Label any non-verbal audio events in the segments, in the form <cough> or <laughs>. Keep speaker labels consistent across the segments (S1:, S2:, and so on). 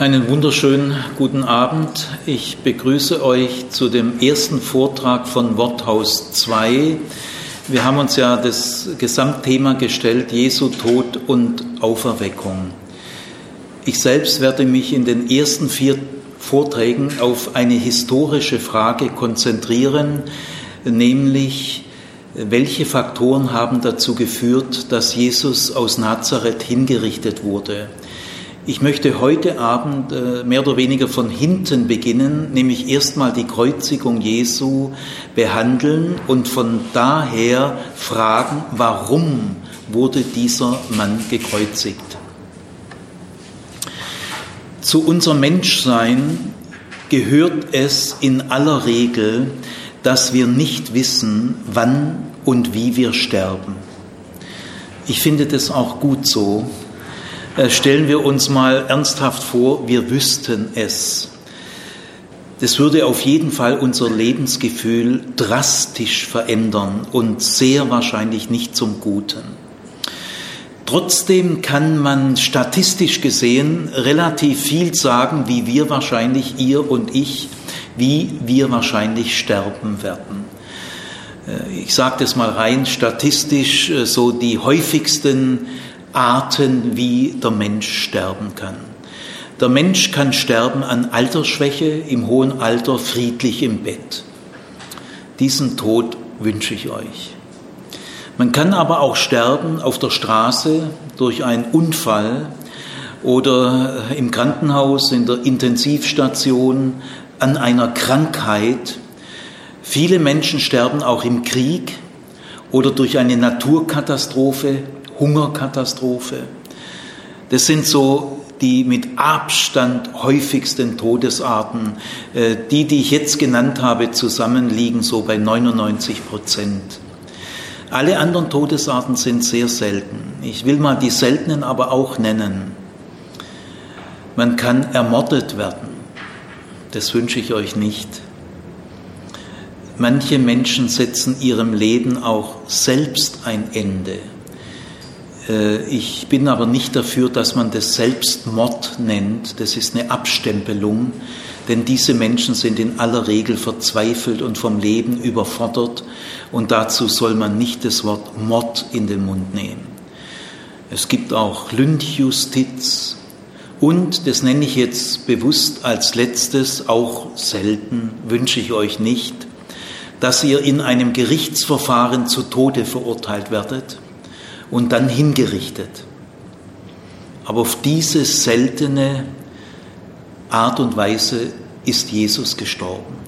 S1: Einen wunderschönen guten Abend. Ich begrüße euch zu dem ersten Vortrag von Worthaus 2. Wir haben uns ja das Gesamtthema gestellt, Jesu Tod und Auferweckung. Ich selbst werde mich in den ersten vier Vorträgen auf eine historische Frage konzentrieren, nämlich welche Faktoren haben dazu geführt, dass Jesus aus Nazareth hingerichtet wurde. Ich möchte heute Abend äh, mehr oder weniger von hinten beginnen, nämlich erstmal die Kreuzigung Jesu behandeln und von daher fragen, warum wurde dieser Mann gekreuzigt? Zu unserem Menschsein gehört es in aller Regel, dass wir nicht wissen, wann und wie wir sterben. Ich finde das auch gut so, stellen wir uns mal ernsthaft vor, wir wüssten es. Das würde auf jeden Fall unser Lebensgefühl drastisch verändern und sehr wahrscheinlich nicht zum Guten. Trotzdem kann man statistisch gesehen relativ viel sagen, wie wir wahrscheinlich, ihr und ich, wie wir wahrscheinlich sterben werden. Äh, ich sage das mal rein statistisch, äh, so die häufigsten Arten, wie der Mensch sterben kann. Der Mensch kann sterben an Altersschwäche, im hohen Alter friedlich im Bett. Diesen Tod wünsche ich euch. Man kann aber auch sterben auf der Straße durch einen Unfall oder im Krankenhaus, in der Intensivstation, an einer Krankheit. Viele Menschen sterben auch im Krieg oder durch eine Naturkatastrophe Hungerkatastrophe. Das sind so die mit Abstand häufigsten Todesarten. Äh, die, die ich jetzt genannt habe, zusammen liegen so bei 99 Prozent. Alle anderen Todesarten sind sehr selten. Ich will mal die seltenen aber auch nennen. Man kann ermordet werden. Das wünsche ich euch nicht. Manche Menschen setzen ihrem Leben auch selbst ein Ende. Äh, ich bin aber nicht dafür, dass man das Selbstmord nennt. Das ist eine Abstempelung, denn diese Menschen sind in aller Regel verzweifelt und vom Leben überfordert und dazu soll man nicht das Wort Mord in den Mund nehmen. Es gibt auch Lynchjustiz und, das nenne ich jetzt bewusst als letztes, auch selten, wünsche ich euch nicht, dass ihr in einem Gerichtsverfahren zu Tode verurteilt werdet und dann hingerichtet. Aber auf diese seltene Art und Weise ist Jesus gestorben.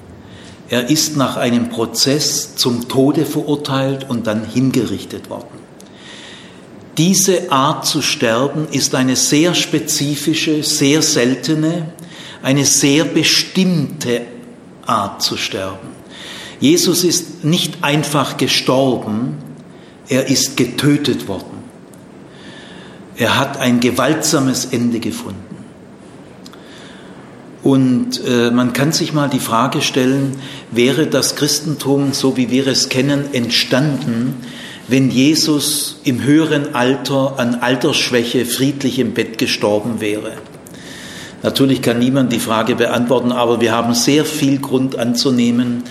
S1: Er ist nach einem Prozess zum Tode verurteilt und dann hingerichtet worden. Diese Art zu sterben ist eine sehr spezifische, sehr seltene, eine sehr bestimmte Art zu sterben. Jesus ist nicht einfach gestorben, er ist getötet worden. Er hat ein gewaltsames Ende gefunden. Und äh, man kann sich mal die Frage stellen, wäre das Christentum, so wie wir es kennen, entstanden, wenn Jesus im höheren Alter an Altersschwäche friedlich im Bett gestorben wäre? Natürlich kann niemand die Frage beantworten, aber wir haben sehr viel Grund anzunehmen,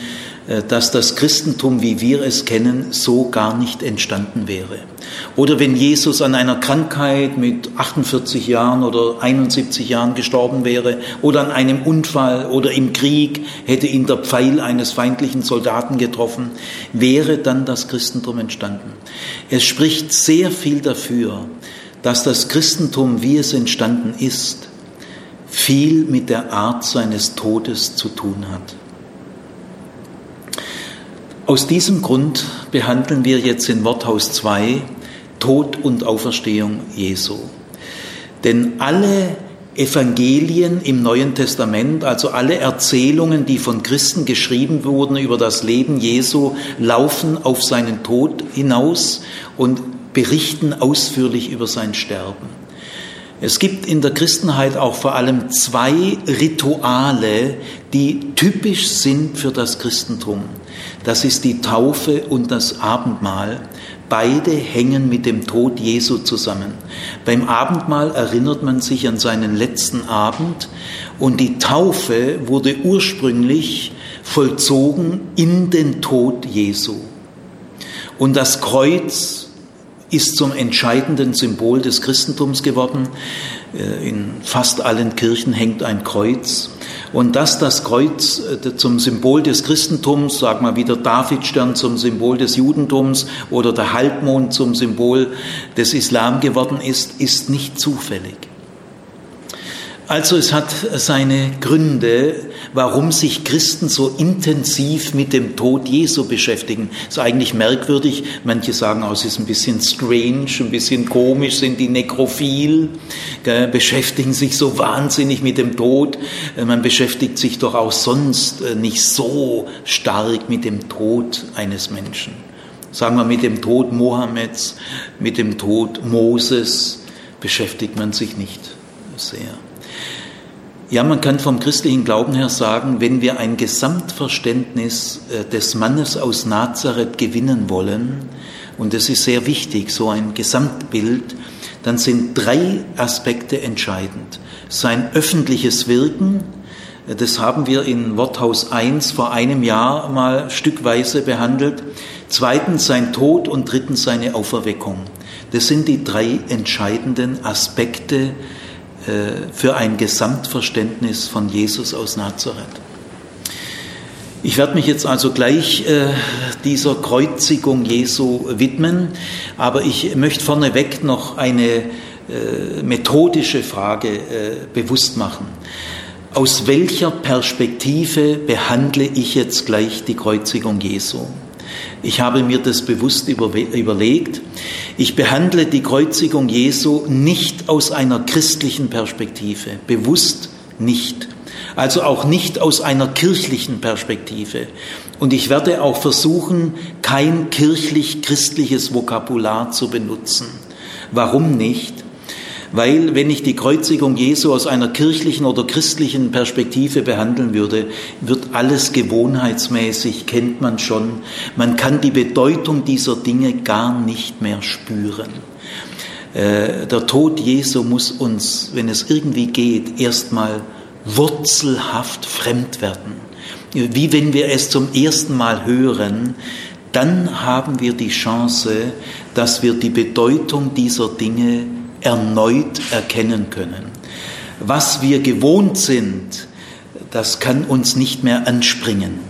S1: dass das Christentum, wie wir es kennen, so gar nicht entstanden wäre. Oder wenn Jesus an einer Krankheit mit 48 Jahren oder 71 Jahren gestorben wäre, oder an einem Unfall oder im Krieg hätte ihn der Pfeil eines feindlichen Soldaten getroffen, wäre dann das Christentum entstanden. Es spricht sehr viel dafür, dass das Christentum, wie es entstanden ist, viel mit der Art seines Todes zu tun hat. Aus diesem Grund behandeln wir jetzt in Worthaus 2 Tod und Auferstehung Jesu. Denn alle Evangelien im Neuen Testament, also alle Erzählungen, die von Christen geschrieben wurden über das Leben Jesu, laufen auf seinen Tod hinaus und berichten ausführlich über sein Sterben. Es gibt in der Christenheit auch vor allem zwei Rituale, die typisch sind für das Christentum. Das ist die Taufe und das Abendmahl. Beide hängen mit dem Tod Jesu zusammen. Beim Abendmahl erinnert man sich an seinen letzten Abend und die Taufe wurde ursprünglich vollzogen in den Tod Jesu. Und das Kreuz ist zum entscheidenden Symbol des Christentums geworden. Äh, in fast allen Kirchen hängt ein Kreuz. Und dass das Kreuz äh, zum Symbol des Christentums, sag mal wie der Davidstern zum Symbol des Judentums oder der Halbmond zum Symbol des Islam geworden ist, ist nicht zufällig. Also es hat seine Gründe, warum sich Christen so intensiv mit dem Tod Jesu beschäftigen. Ist eigentlich merkwürdig. Manche sagen auch, es ist ein bisschen strange, ein bisschen komisch, sind die nekrophil, beschäftigen sich so wahnsinnig mit dem Tod. Äh, man beschäftigt sich doch auch sonst äh, nicht so stark mit dem Tod eines Menschen. Sagen wir mit dem Tod Mohammeds, mit dem Tod Moses beschäftigt man sich nicht sehr. Ja, man kann vom christlichen Glauben her sagen, wenn wir ein Gesamtverständnis äh, des Mannes aus Nazareth gewinnen wollen, und das ist sehr wichtig, so ein Gesamtbild, dann sind drei Aspekte entscheidend. Sein öffentliches Wirken, äh, das haben wir in Worthaus 1 vor einem Jahr mal stückweise behandelt. Zweitens sein Tod und drittens seine Auferweckung. Das sind die drei entscheidenden Aspekte für ein Gesamtverständnis von Jesus aus Nazareth. Ich werde mich jetzt also gleich äh, dieser Kreuzigung Jesu widmen, aber ich möchte vorneweg noch eine äh, methodische Frage äh, bewusst machen. Aus welcher Perspektive behandle ich jetzt gleich die Kreuzigung Jesu? Ich habe mir das bewusst überlegt. Ich behandle die Kreuzigung Jesu nicht aus einer christlichen Perspektive, bewusst nicht. Also auch nicht aus einer kirchlichen Perspektive. Und ich werde auch versuchen, kein kirchlich-christliches Vokabular zu benutzen. Warum nicht? Weil wenn ich die Kreuzigung Jesu aus einer kirchlichen oder christlichen Perspektive behandeln würde, wird alles gewohnheitsmäßig, kennt man schon. Man kann die Bedeutung dieser Dinge gar nicht mehr spüren. Äh, der Tod Jesu muss uns, wenn es irgendwie geht, erstmal wurzelhaft fremd werden. Wie wenn wir es zum ersten Mal hören, dann haben wir die Chance, dass wir die Bedeutung dieser Dinge erneut erkennen können. Was wir gewohnt sind, das kann uns nicht mehr anspringen.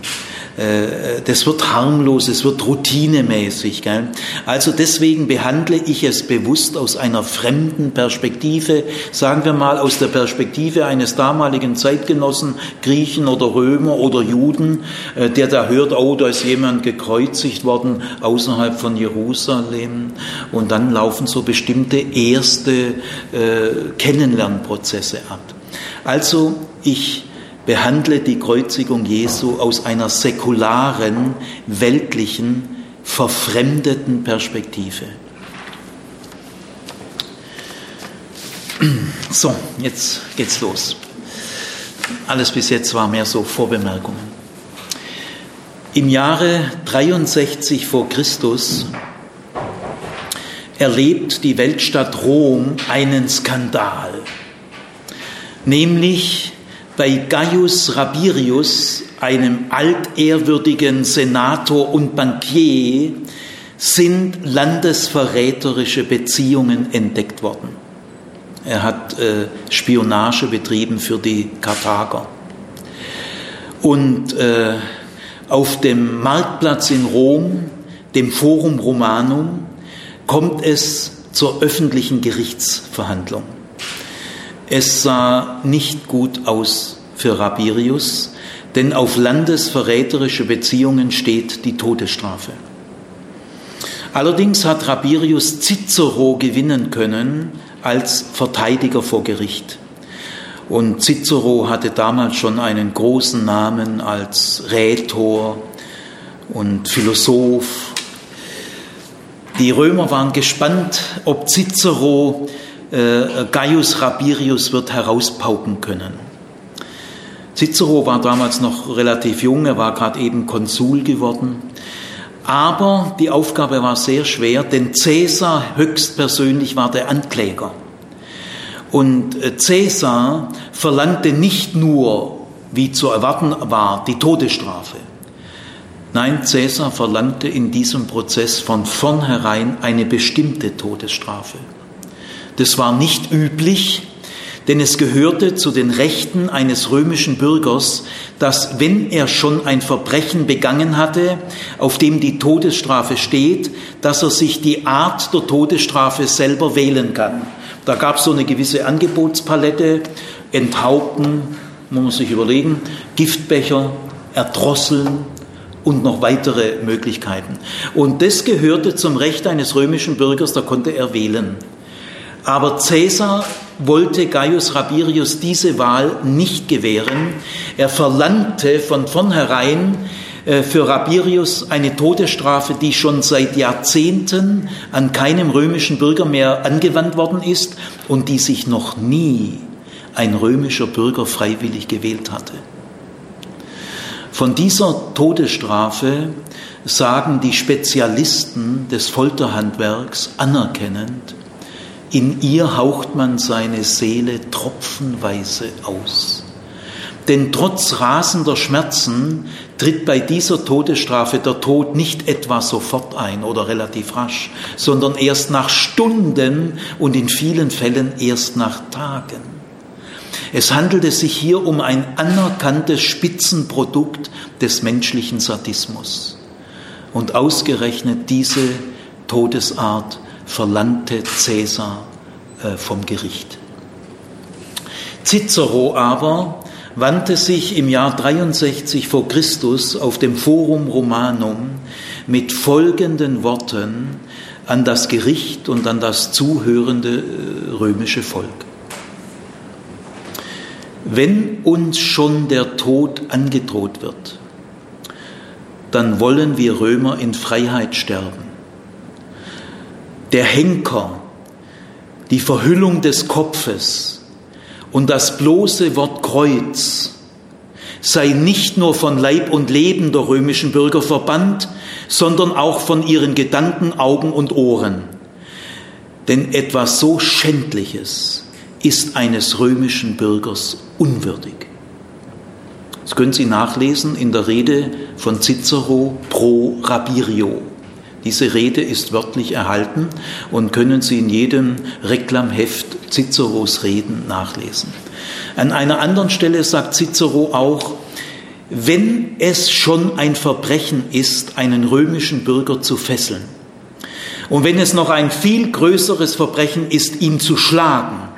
S1: Äh, das wird harmlos, es wird routinemäßig. Gell? Also deswegen behandle ich es bewusst aus einer fremden Perspektive, sagen wir mal aus der Perspektive eines damaligen Zeitgenossen, Griechen oder Römer oder Juden, äh, der da hört, oh, da ist jemand gekreuzigt worden außerhalb von Jerusalem. Und dann laufen so bestimmte erste äh, Kennenlernprozesse ab. Also ich behandle die Kreuzigung Jesu aus einer säkularen, weltlichen, verfremdeten Perspektive. So, jetzt geht's los. Alles bis jetzt war mehr so Vorbemerkungen. Im Jahre 63 vor Christus erlebt die Weltstadt Rom einen Skandal, nämlich bei Gaius Rabirius, einem altehrwürdigen Senator und Bankier, sind landesverräterische Beziehungen entdeckt worden. Er hat äh, Spionage betrieben für die Karthager. Und äh, auf dem Marktplatz in Rom, dem Forum Romanum, kommt es zur öffentlichen Gerichtsverhandlung. Es sah nicht gut aus für Rabirius, denn auf landesverräterische Beziehungen steht die Todesstrafe. Allerdings hat Rabirius Cicero gewinnen können als Verteidiger vor Gericht. Und Cicero hatte damals schon einen großen Namen als Rhetor und Philosoph. Die Römer waren gespannt, ob Cicero Gaius Rabirius wird herauspauken können. Cicero war damals noch relativ jung, er war gerade eben Konsul geworden. Aber die Aufgabe war sehr schwer, denn Caesar höchstpersönlich war der Ankläger. Und äh, Caesar verlangte nicht nur, wie zu erwarten war, die Todesstrafe. Nein, Caesar verlangte in diesem Prozess von vornherein eine bestimmte Todesstrafe. Das war nicht üblich, denn es gehörte zu den Rechten eines römischen Bürgers, dass wenn er schon ein Verbrechen begangen hatte, auf dem die Todesstrafe steht, dass er sich die Art der Todesstrafe selber wählen kann. Da gab es so eine gewisse Angebotspalette, Enthaupten, muss man sich überlegen, Giftbecher, Erdrosseln, und noch weitere Möglichkeiten. Und das gehörte zum Recht eines römischen Bürgers, da konnte er wählen. Aber Caesar wollte Gaius Rabirius diese Wahl nicht gewähren. Er verlangte von vornherein äh, für Rabirius eine Todesstrafe, die schon seit Jahrzehnten an keinem römischen Bürger mehr angewandt worden ist und die sich noch nie ein römischer Bürger freiwillig gewählt hatte. Von dieser Todesstrafe sagen die Spezialisten des Folterhandwerks anerkennend, in ihr haucht man seine Seele tropfenweise aus. Denn trotz rasender Schmerzen tritt bei dieser Todesstrafe der Tod nicht etwa sofort ein oder relativ rasch, sondern erst nach Stunden und in vielen Fällen erst nach Tagen. Es handelte sich hier um ein anerkanntes Spitzenprodukt des menschlichen Sadismus. Und ausgerechnet diese Todesart verlangte Cäsar äh, vom Gericht. Cicero aber wandte sich im Jahr 63 vor Christus auf dem Forum Romanum mit folgenden Worten an das Gericht und an das zuhörende äh, römische Volk. Wenn uns schon der Tod angedroht wird, dann wollen wir Römer in Freiheit sterben der Henker, die Verhüllung des Kopfes und das bloße Wort Kreuz sei nicht nur von Leib und Leben der römischen Bürger verbannt, sondern auch von ihren Gedanken, Augen und Ohren. Denn etwas so Schändliches ist eines römischen Bürgers unwürdig. Das können Sie nachlesen in der Rede von Cicero pro Rabirio. Diese Rede ist wörtlich erhalten und können Sie in jedem Reklamheft Ciceros Reden nachlesen. An einer anderen Stelle sagt Cicero auch, wenn es schon ein Verbrechen ist, einen römischen Bürger zu fesseln, und wenn es noch ein viel größeres Verbrechen ist, ihn zu schlagen,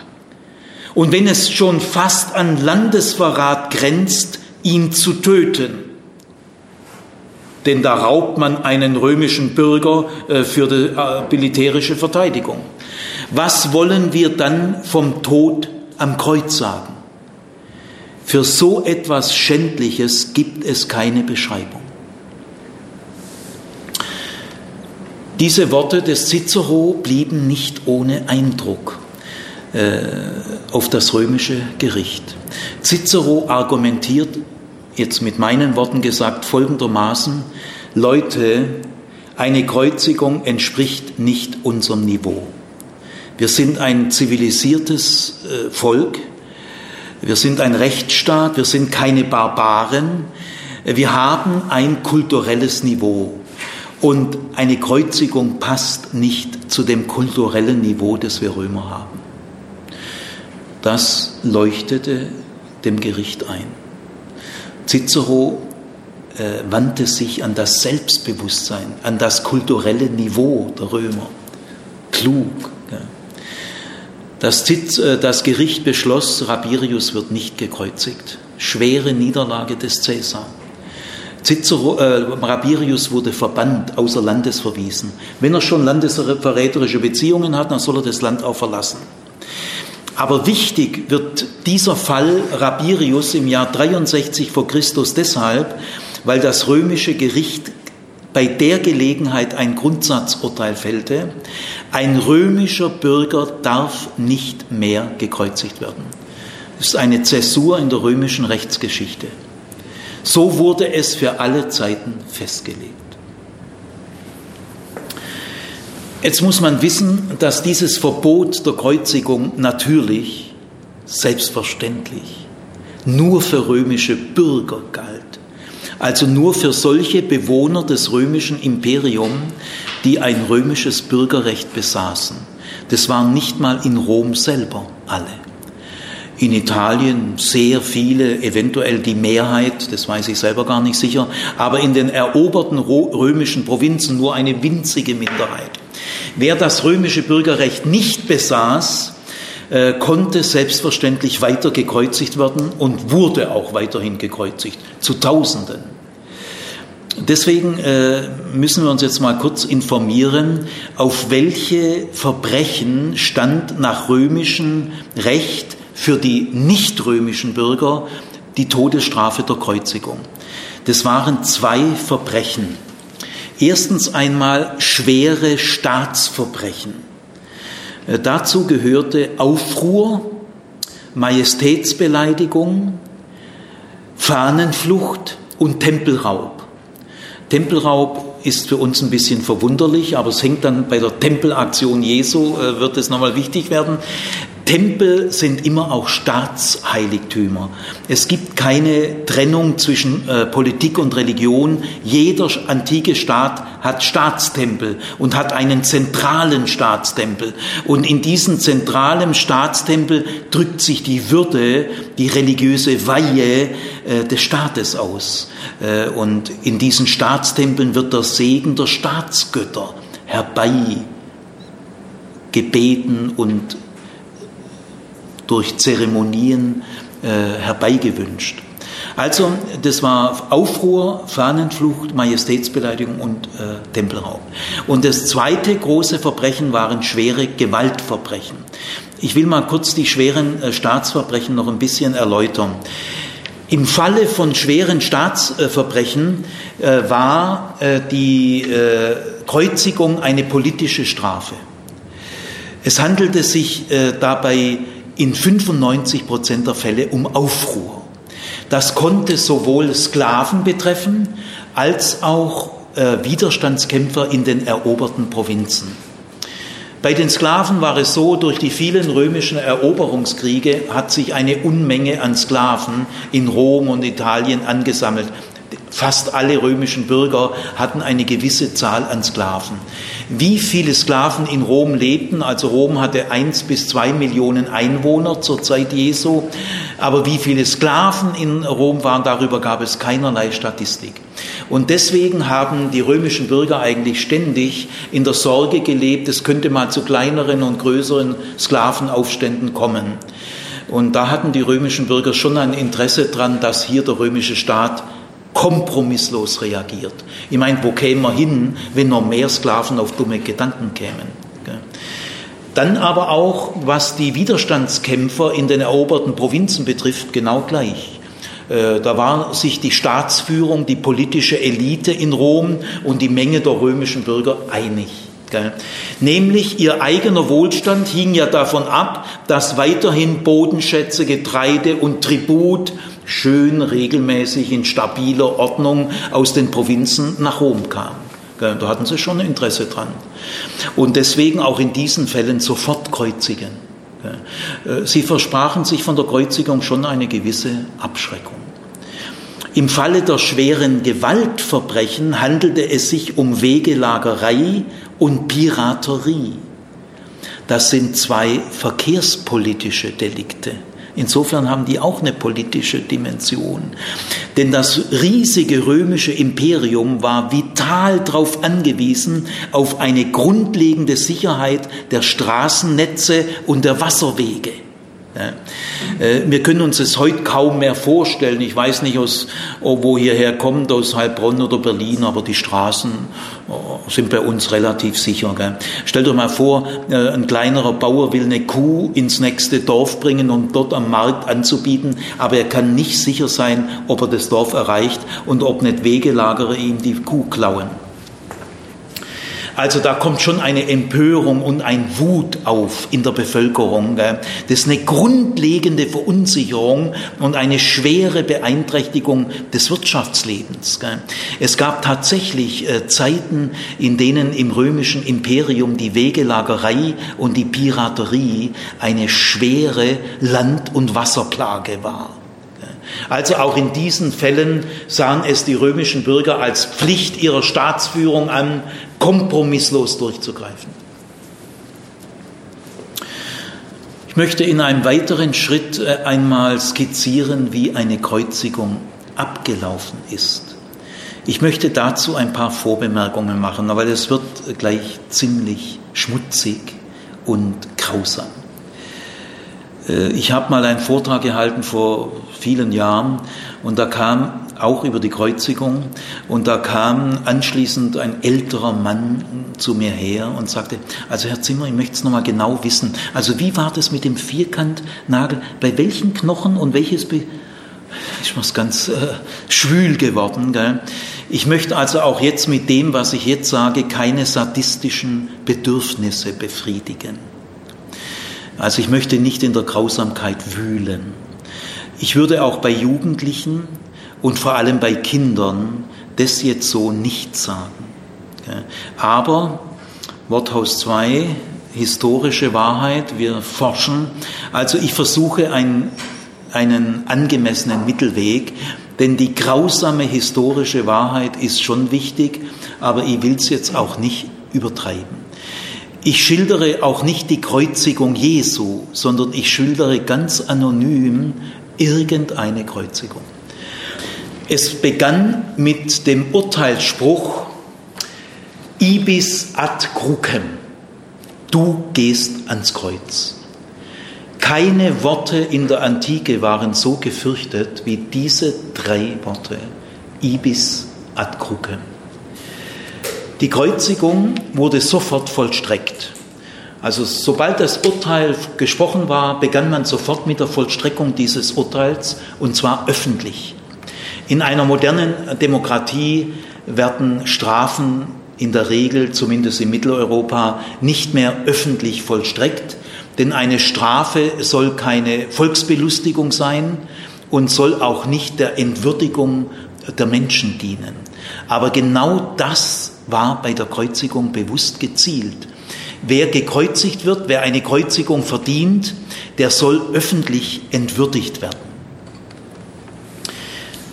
S1: und wenn es schon fast an Landesverrat grenzt, ihn zu töten, denn da raubt man einen römischen Bürger äh, für die äh, militärische Verteidigung. Was wollen wir dann vom Tod am Kreuz sagen? Für so etwas Schändliches gibt es keine Beschreibung. Diese Worte des Cicero blieben nicht ohne Eindruck äh, auf das römische Gericht. Cicero argumentiert jetzt mit meinen Worten gesagt, folgendermaßen, Leute, eine Kreuzigung entspricht nicht unserem Niveau. Wir sind ein zivilisiertes äh, Volk, wir sind ein Rechtsstaat, wir sind keine Barbaren, wir haben ein kulturelles Niveau. Und eine Kreuzigung passt nicht zu dem kulturellen Niveau, das wir Römer haben. Das leuchtete dem Gericht ein. Cicero äh, wandte sich an das Selbstbewusstsein, an das kulturelle Niveau der Römer. Klug. Ja. Das, äh, das Gericht beschloss, Rabirius wird nicht gekreuzigt. Schwere Niederlage des Caesar. Cicero, äh, Rabirius wurde verbannt, außer Landes verwiesen. Wenn er schon landesverräterische Beziehungen hat, dann soll er das Land auch verlassen. Aber wichtig wird dieser Fall Rabirius im Jahr 63 vor Christus deshalb, weil das römische Gericht bei der Gelegenheit ein Grundsatzurteil fällte, ein römischer Bürger darf nicht mehr gekreuzigt werden. Das ist eine Zäsur in der römischen Rechtsgeschichte. So wurde es für alle Zeiten festgelegt. Jetzt muss man wissen, dass dieses Verbot der Kreuzigung natürlich, selbstverständlich, nur für römische Bürger galt. Also nur für solche Bewohner des römischen Imperiums, die ein römisches Bürgerrecht besaßen. Das waren nicht mal in Rom selber alle. In Italien sehr viele, eventuell die Mehrheit, das weiß ich selber gar nicht sicher, aber in den eroberten römischen Provinzen nur eine winzige Minderheit. Wer das römische Bürgerrecht nicht besaß, äh, konnte selbstverständlich weiter gekreuzigt werden und wurde auch weiterhin gekreuzigt, zu Tausenden. Deswegen äh, müssen wir uns jetzt mal kurz informieren, auf welche Verbrechen stand nach römischem Recht für die nicht-römischen Bürger die Todesstrafe der Kreuzigung. Das waren zwei Verbrechen. Erstens einmal schwere Staatsverbrechen. Äh, dazu gehörte Aufruhr, Majestätsbeleidigung, Fahnenflucht und Tempelraub. Tempelraub ist für uns ein bisschen verwunderlich, aber es hängt dann bei der Tempelaktion Jesu, äh, wird es nochmal wichtig werden. Tempel sind immer auch Staatsheiligtümer. Es gibt keine Trennung zwischen äh, Politik und Religion. Jeder antike Staat hat Staatstempel und hat einen zentralen Staatstempel. Und in diesem zentralen Staatstempel drückt sich die Würde, die religiöse Weihe äh, des Staates aus. Äh, und in diesen Staatstempeln wird der Segen der Staatsgötter herbei gebeten und durch Zeremonien äh, herbeigewünscht. Also das war Aufruhr, Fahnenflucht, Majestätsbeleidigung und äh, Tempelraub. Und das zweite große Verbrechen waren schwere Gewaltverbrechen. Ich will mal kurz die schweren äh, Staatsverbrechen noch ein bisschen erläutern. Im Falle von schweren Staatsverbrechen äh, war äh, die äh, Kreuzigung eine politische Strafe. Es handelte sich dabei in 95 Prozent der Fälle um Aufruhr. Das konnte sowohl Sklaven betreffen als auch äh, Widerstandskämpfer in den eroberten Provinzen. Bei den Sklaven war es so, durch die vielen römischen Eroberungskriege hat sich eine Unmenge an Sklaven in Rom und Italien angesammelt. Fast alle römischen Bürger hatten eine gewisse Zahl an Sklaven. Wie viele Sklaven in Rom lebten, also Rom hatte eins bis zwei Millionen Einwohner zur Zeit Jesu, aber wie viele Sklaven in Rom waren, darüber gab es keinerlei Statistik. Und deswegen haben die römischen Bürger eigentlich ständig in der Sorge gelebt, es könnte mal zu kleineren und größeren Sklavenaufständen kommen. Und da hatten die römischen Bürger schon ein Interesse daran, dass hier der römische Staat kompromisslos reagiert. Ich meine, wo kämen wir hin, wenn noch mehr Sklaven auf dumme Gedanken kämen? Dann aber auch, was die Widerstandskämpfer in den eroberten Provinzen betrifft, genau gleich. Äh, da war sich die Staatsführung, die politische Elite in Rom und die Menge der römischen Bürger einig. Nämlich ihr eigener Wohlstand hing ja davon ab, dass weiterhin Bodenschätze, Getreide und Tribut schön regelmäßig in stabiler Ordnung aus den Provinzen nach Rom kam. Da hatten sie schon Interesse dran. Und deswegen auch in diesen Fällen sofort kreuzigen. Äh, sie versprachen sich von der Kreuzigung schon eine gewisse Abschreckung. Im Falle der schweren Gewaltverbrechen handelte es sich um Wegelagerei und Piraterie. Das sind zwei verkehrspolitische Delikte. Insofern haben die auch eine politische Dimension. Denn das riesige römische Imperium war vital darauf angewiesen, auf eine grundlegende Sicherheit der Straßennetze und der Wasserwege. Äh, wir können uns das heute kaum mehr vorstellen. Ich weiß nicht, aus, wo hierher kommt, aus Heilbronn oder Berlin, aber die Straßen sind bei uns relativ sicher. Gell? Stellt euch mal vor, äh, ein kleinerer Bauer will eine Kuh ins nächste Dorf bringen um dort am Markt anzubieten, aber er kann nicht sicher sein, ob er das Dorf erreicht und ob nicht Wegelagerer ihm die Kuh klauen. Also da kommt schon eine Empörung und ein Wut auf in der Bevölkerung. Das ist eine grundlegende Verunsicherung und eine schwere Beeinträchtigung des Wirtschaftslebens. Es gab tatsächlich äh, Zeiten, in denen im römischen Imperium die Wegelagerei und die Piraterie eine schwere Land- und Wasserplage war. Also auch in diesen Fällen sahen es die römischen Bürger als Pflicht ihrer Staatsführung an, kompromisslos durchzugreifen. Ich möchte in einem weiteren Schritt äh, einmal skizzieren, wie eine Kreuzigung abgelaufen ist. Ich möchte dazu ein paar Vorbemerkungen machen, aber es wird gleich ziemlich schmutzig und grausam. Äh, ich habe mal einen Vortrag gehalten vor vielen Jahren und da kam auch über die Kreuzigung und da kam anschließend ein älterer Mann zu mir her und sagte, also Herr Zimmer, ich möchte es nochmal genau wissen, also wie war das mit dem Vierkantnagel, bei welchen Knochen und welches... Be ist mir ganz äh, schwül geworden. Gell? Ich möchte also auch jetzt mit dem, was ich jetzt sage, keine sadistischen Bedürfnisse befriedigen. Also ich möchte nicht in der Grausamkeit wühlen. Ich würde auch bei Jugendlichen und vor allem bei Kindern das jetzt so nicht sagen. Aber Worthaus 2, historische Wahrheit, wir forschen. Also ich versuche einen, einen angemessenen Mittelweg, denn die grausame historische Wahrheit ist schon wichtig, aber ich will es jetzt auch nicht übertreiben. Ich schildere auch nicht die Kreuzigung Jesu, sondern ich schildere ganz anonym irgendeine Kreuzigung. Es begann mit dem Urteilsspruch Ibis ad crucem, du gehst ans Kreuz. Keine Worte in der Antike waren so gefürchtet wie diese drei Worte, Ibis ad crucem. Die Kreuzigung wurde sofort vollstreckt. Also sobald das Urteil gesprochen war, begann man sofort mit der Vollstreckung dieses Urteils und zwar öffentlich. In einer modernen Demokratie werden Strafen in der Regel, zumindest in Mitteleuropa, nicht mehr öffentlich vollstreckt, denn eine Strafe soll keine Volksbelustigung sein und soll auch nicht der Entwürdigung der Menschen dienen. Aber genau das war bei der Kreuzigung bewusst gezielt. Wer gekreuzigt wird, wer eine Kreuzigung verdient, der soll öffentlich entwürdigt werden.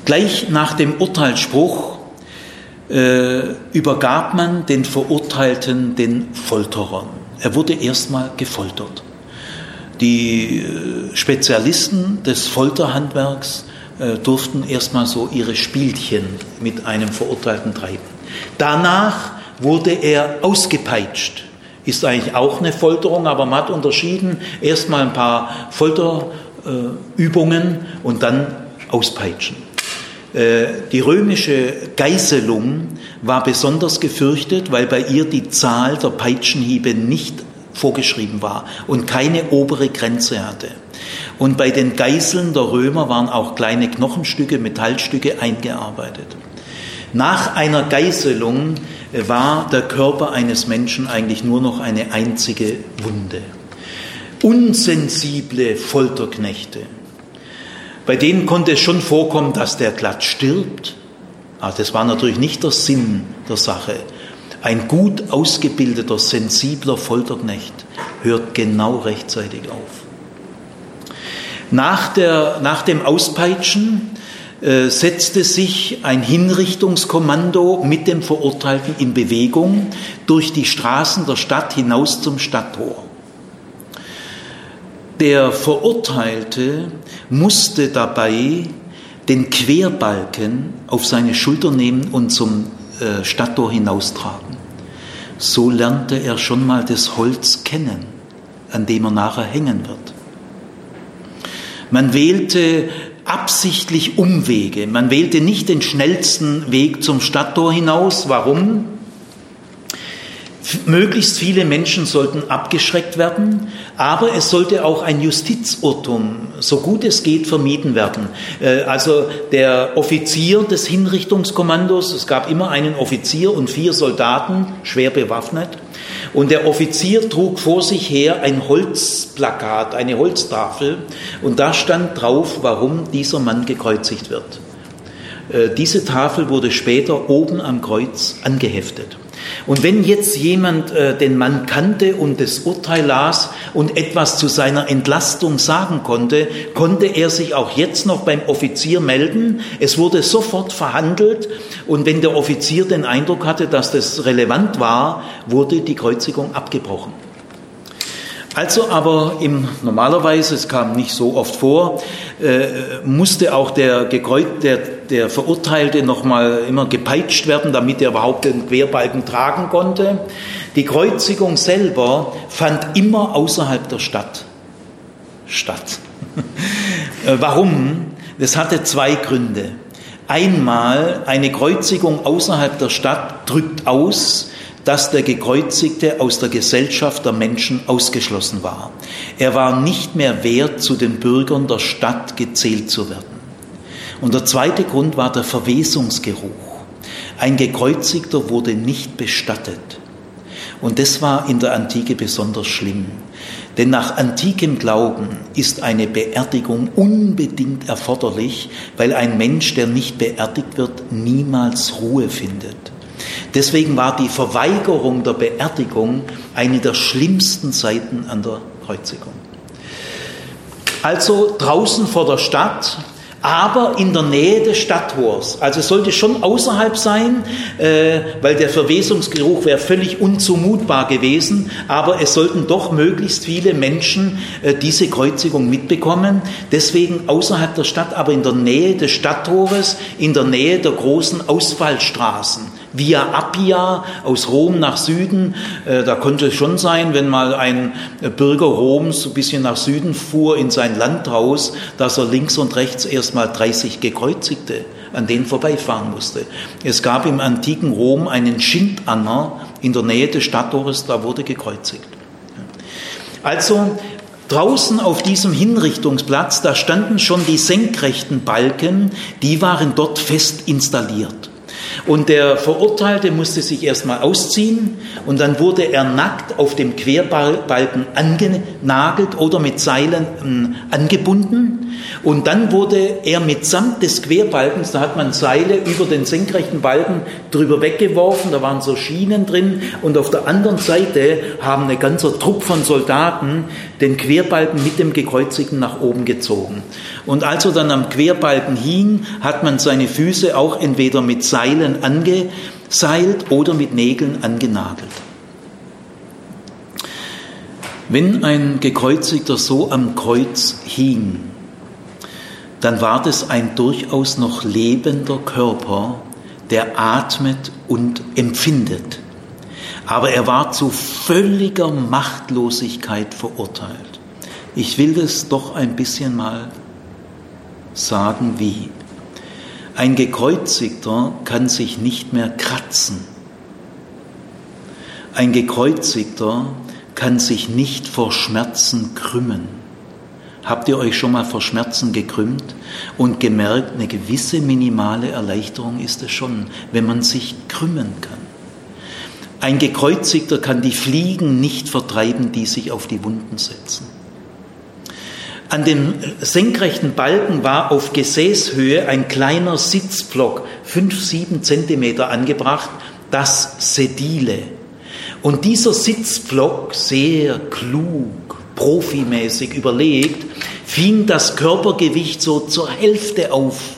S1: Gleich nach dem Urteilsspruch äh, übergab man den Verurteilten den Folterern. Er wurde erstmal gefoltert. Die äh, Spezialisten des Folterhandwerks äh, durften erstmal so ihre Spielchen mit einem Verurteilten treiben. Danach wurde er ausgepeitscht. Ist eigentlich auch eine Folterung, aber man hat unterschieden, erstmal ein paar Folterübungen und dann auspeitschen. Äh, die römische Geißelung war besonders gefürchtet, weil bei ihr die Zahl der Peitschenhiebe nicht vorgeschrieben war und keine obere Grenze hatte. Und bei den Geißeln der Römer waren auch kleine Knochenstücke, Metallstücke eingearbeitet. Nach einer Geißelung äh, war der Körper eines Menschen eigentlich nur noch eine einzige Wunde. Unsensible Folterknechte, bei denen konnte es schon vorkommen, dass der glatt stirbt. Aber das war natürlich nicht der Sinn der Sache. Ein gut ausgebildeter, sensibler Folterknecht hört genau rechtzeitig auf. Nach, der, nach dem Auspeitschen setzte sich ein Hinrichtungskommando mit dem Verurteilten in Bewegung durch die Straßen der Stadt hinaus zum Stadttor. Der Verurteilte musste dabei den Querbalken auf seine Schulter nehmen und zum äh, Stadttor hinaustragen. So lernte er schon mal das Holz kennen, an dem er nachher hängen wird. Man wählte absichtlich Umwege. Man wählte nicht den schnellsten Weg zum Stadttor hinaus. Warum? Möglichst viele Menschen sollten abgeschreckt werden, aber es sollte auch ein Justizurtum, so gut es geht, vermieden werden. Äh, also der Offizier des Hinrichtungskommandos, es gab immer einen Offizier und vier Soldaten, schwer bewaffnet, und der Offizier trug vor sich her ein Holzplakat, eine Holztafel, und da stand drauf, warum dieser Mann gekreuzigt wird. Äh, diese Tafel wurde später oben am Kreuz angeheftet. Und wenn jetzt jemand äh, den Mann kannte und das Urteil las und etwas zu seiner Entlastung sagen konnte, konnte er sich auch jetzt noch beim Offizier melden. Es wurde sofort verhandelt und wenn der Offizier den Eindruck hatte, dass das relevant war, wurde die Kreuzigung abgebrochen. Also aber im, normalerweise, es kam nicht so oft vor, äh, musste auch der, Gekreut, der, der Verurteilte nochmal immer gepeitscht werden, damit er überhaupt den Querbalken tragen konnte. Die Kreuzigung selber fand immer außerhalb der Stadt statt. <laughs> Äh, warum? Das hatte zwei Gründe. Einmal, eine Kreuzigung außerhalb der Stadt drückt aus, dass der Gekreuzigte aus der Gesellschaft der Menschen ausgeschlossen war. Er war nicht mehr wert, zu den Bürgern der Stadt gezählt zu werden. Und der zweite Grund war der Verwesungsgeruch. Ein Gekreuzigter wurde nicht bestattet. Und das war in der Antike besonders schlimm. Denn nach antikem Glauben ist eine Beerdigung unbedingt erforderlich, weil ein Mensch, der nicht beerdigt wird, niemals Ruhe findet. Deswegen war die Verweigerung der Beerdigung eine der schlimmsten Seiten an der Kreuzigung. Also draußen vor der Stadt aber in der Nähe des Stadttors. Also es sollte schon außerhalb sein, äh, weil der Verwesungsgeruch wäre völlig unzumutbar gewesen, aber es sollten doch möglichst viele Menschen äh, diese Kreuzigung mitbekommen. Deswegen außerhalb der Stadt, aber in der Nähe des Stadttores, in der Nähe der großen Ausfallstraßen via Appia aus Rom nach Süden. Äh, da konnte es schon sein, wenn mal ein Bürger Roms ein bisschen nach Süden fuhr in sein Landhaus, dass er links und rechts erstmal 30 Gekreuzigte an denen vorbeifahren musste. Es gab im antiken Rom einen Schindanner in der Nähe des Stadttores, da wurde gekreuzigt. Also Draußen auf diesem Hinrichtungsplatz, da standen schon die senkrechten Balken, die waren dort fest installiert. Und der Verurteilte musste sich erstmal ausziehen und dann wurde er nackt auf dem Querbalken angenagelt oder mit Seilen ähm, angebunden. Und dann wurde er mitsamt des Querbalkens, da hat man Seile über den senkrechten Balken drüber weggeworfen, da waren so Schienen drin und auf der anderen Seite haben eine ganze Trupp von Soldaten den Querbalken mit dem Gekreuzigten nach oben gezogen. Und als er dann am Querbalken hing, hat man seine Füße auch entweder mit Seilen angeseilt oder mit Nägeln angenagelt. Wenn ein Gekreuzigter so am Kreuz hing, dann war das ein durchaus noch lebender Körper, der atmet und empfindet. Aber er war zu völliger Machtlosigkeit verurteilt. Ich will das doch ein bisschen mal sagen wie. Ein gekreuzigter kann sich nicht mehr kratzen. Ein gekreuzigter kann sich nicht vor Schmerzen krümmen. Habt ihr euch schon mal vor Schmerzen gekrümmt und gemerkt, eine gewisse minimale Erleichterung ist es schon, wenn man sich krümmen kann. Ein gekreuzigter kann die Fliegen nicht vertreiben, die sich auf die Wunden setzen. An dem senkrechten Balken war auf Gesäßhöhe ein kleiner Sitzblock, fünf, sieben Zentimeter angebracht, das Sedile. Und dieser Sitzblock, sehr klug, profimäßig überlegt, fing das Körpergewicht so zur Hälfte auf.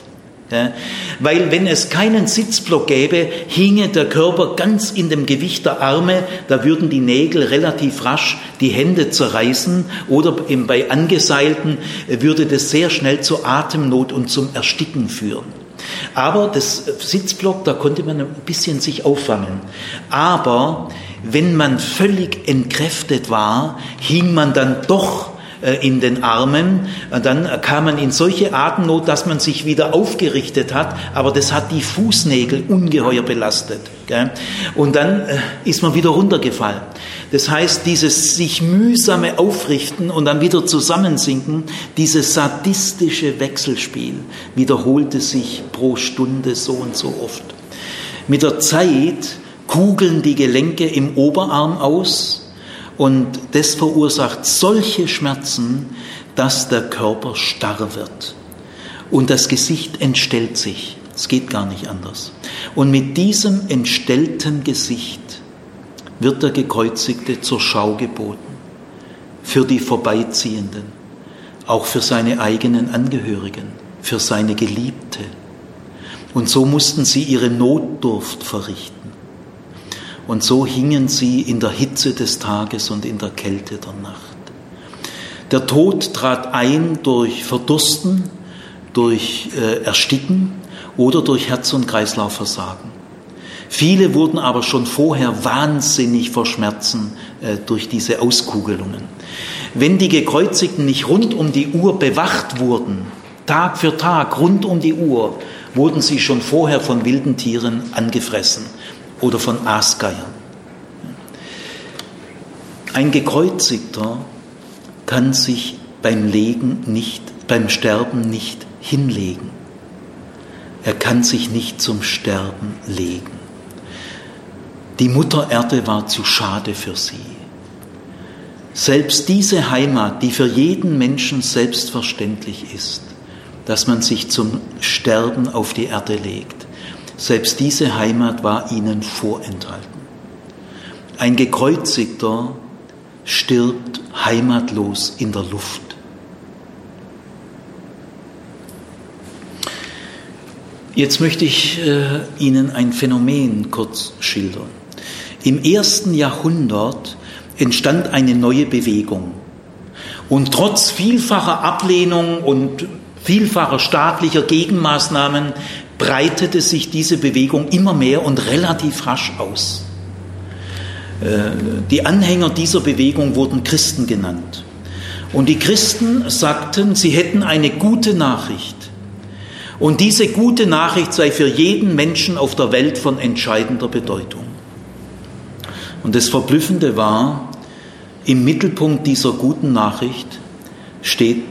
S1: Ja, weil wenn es keinen Sitzblock gäbe, hinge der Körper ganz in dem Gewicht der Arme, da würden die Nägel relativ rasch die Hände zerreißen oder bei Angeseilten würde das sehr schnell zur Atemnot und zum Ersticken führen. Aber das Sitzblock, da konnte man ein bisschen sich auffangen. Aber wenn man völlig entkräftet war, hing man dann doch äh, in den Armen. Dann kam man in solche Atemnot, dass man sich wieder aufgerichtet hat, aber das hat die Fußnägel ungeheuer belastet. Und dann äh, ist man wieder runtergefallen. Das heißt, dieses sich mühsame Aufrichten und dann wieder zusammensinken, dieses sadistische Wechselspiel wiederholte sich pro Stunde so und so oft. Mit der Zeit kugeln die Gelenke im Oberarm aus und das verursacht solche Schmerzen, dass der Körper starr wird und das Gesicht entstellt sich. Es geht gar nicht anders. Und mit diesem entstellten Gesicht wird der Gekreuzigte zur Schau geboten, für die Vorbeiziehenden, auch für seine eigenen Angehörigen, für seine Geliebte. Und so mussten sie ihre Notdurft verrichten. Und so hingen sie in der Hitze des Tages und in der Kälte der Nacht. Der Tod trat ein durch Verdursten, durch äh, Ersticken oder durch Herz- und Kreislaufversagen. Viele wurden aber schon vorher wahnsinnig vor Schmerzen äh, durch diese Auskugelungen. Wenn die Gekreuzigten nicht rund um die Uhr bewacht wurden, Tag für Tag, rund um die Uhr, wurden sie schon vorher von wilden Tieren angefressen oder von Aasgeiern. Ein Gekreuzigter kann sich beim Legen nicht, beim Sterben nicht hinlegen. Er kann sich nicht zum Sterben legen. Die Mutter Erde war zu schade für sie. Selbst diese Heimat, die für jeden Menschen selbstverständlich ist, dass man sich zum Sterben auf die Erde legt, selbst diese Heimat war ihnen vorenthalten. Ein gekreuzigter stirbt heimatlos in der Luft. Jetzt möchte ich äh, Ihnen ein Phänomen kurz schildern. Im ersten Jahrhundert entstand eine neue Bewegung. Und trotz vielfacher Ablehnung und vielfacher staatlicher Gegenmaßnahmen breitete sich diese Bewegung immer mehr und relativ rasch aus. Äh, die Anhänger dieser Bewegung wurden Christen genannt. Und die Christen sagten, sie hätten eine gute Nachricht. Und diese gute Nachricht sei für jeden Menschen auf der Welt von entscheidender Bedeutung. Und das Verblüffende war, im Mittelpunkt dieser guten Nachricht steht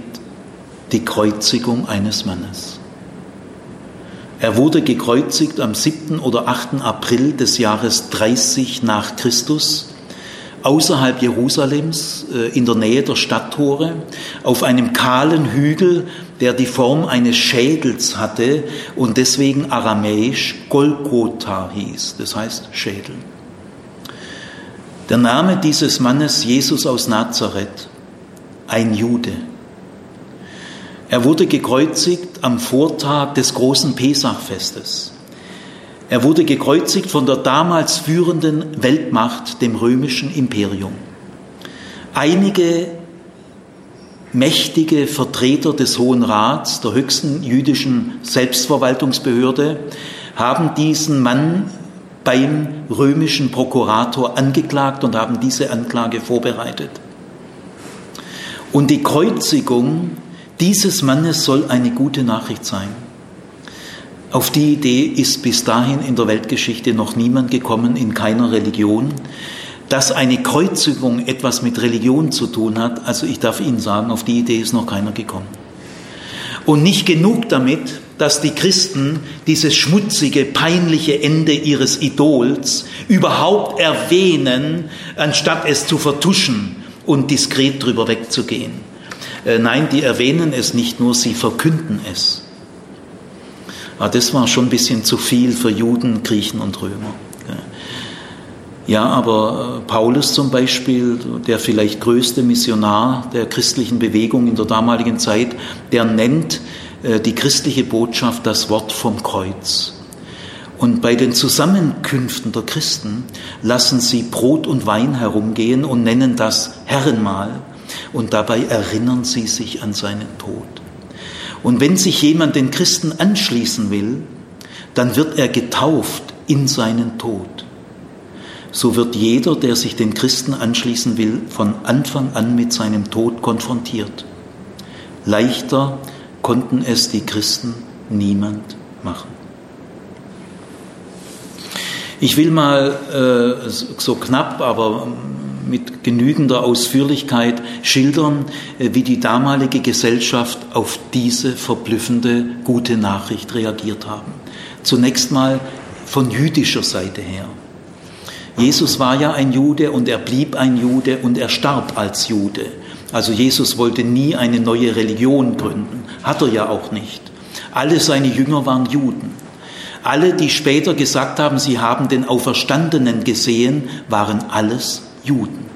S1: die Kreuzigung eines Mannes. Er wurde gekreuzigt am 7. oder 8. April des Jahres 30 nach Christus außerhalb Jerusalems äh, in der Nähe der Stadttore auf einem kahlen Hügel, der die Form eines Schädels hatte und deswegen aramäisch Golgotha hieß, das heißt Schädel. Der Name dieses Mannes Jesus aus Nazareth, ein Jude. Er wurde gekreuzigt am Vortag des großen Pesachfestes. Er wurde gekreuzigt von der damals führenden Weltmacht, dem römischen Imperium. Einige mächtige Vertreter des Hohen Rats, der höchsten jüdischen Selbstverwaltungsbehörde, haben diesen Mann beim römischen Prokurator angeklagt und haben diese Anklage vorbereitet. Und die Kreuzigung dieses Mannes soll eine gute Nachricht sein. Auf die Idee ist bis dahin in der Weltgeschichte noch niemand gekommen, in keiner Religion, dass eine Kreuzigung etwas mit Religion zu tun hat. Also ich darf Ihnen sagen, auf die Idee ist noch keiner gekommen. Und nicht genug damit, dass die Christen dieses schmutzige, peinliche Ende ihres Idols überhaupt erwähnen, anstatt es zu vertuschen und diskret drüber wegzugehen. Äh, nein, die erwähnen es nicht nur, sie verkünden es. Ah, das war schon ein bisschen zu viel für Juden, Griechen und Römer. Ja, aber äh, Paulus zum Beispiel, der vielleicht größte Missionar der christlichen Bewegung in der damaligen Zeit, der nennt äh, die christliche Botschaft das Wort vom Kreuz. Und bei den Zusammenkünften der Christen lassen sie Brot und Wein herumgehen und nennen das Herrenmahl und dabei erinnern sie sich an seinen Tod. Und wenn sich jemand den Christen anschließen will, dann wird er getauft in seinen Tod. so wird jeder, der sich den Christen anschließen will, von Anfang an mit seinem Tod konfrontiert. Leichter konnten es die Christen niemand machen. Ich will mal äh, so knapp, aber mit genügender Ausführlichkeit schildern, äh, wie die damalige Gesellschaft auf diese verblüffende gute Nachricht reagiert haben. Zunächst mal von jüdischer Seite her. Jesus war ja ein Jude und er blieb ein Jude und er starb als Jude. Also Jesus wollte nie eine neue Religion gründen, hat er ja auch nicht. Alle seine Jünger waren Juden. Alle, die später gesagt haben, sie haben den Auferstandenen gesehen, waren alles Juden.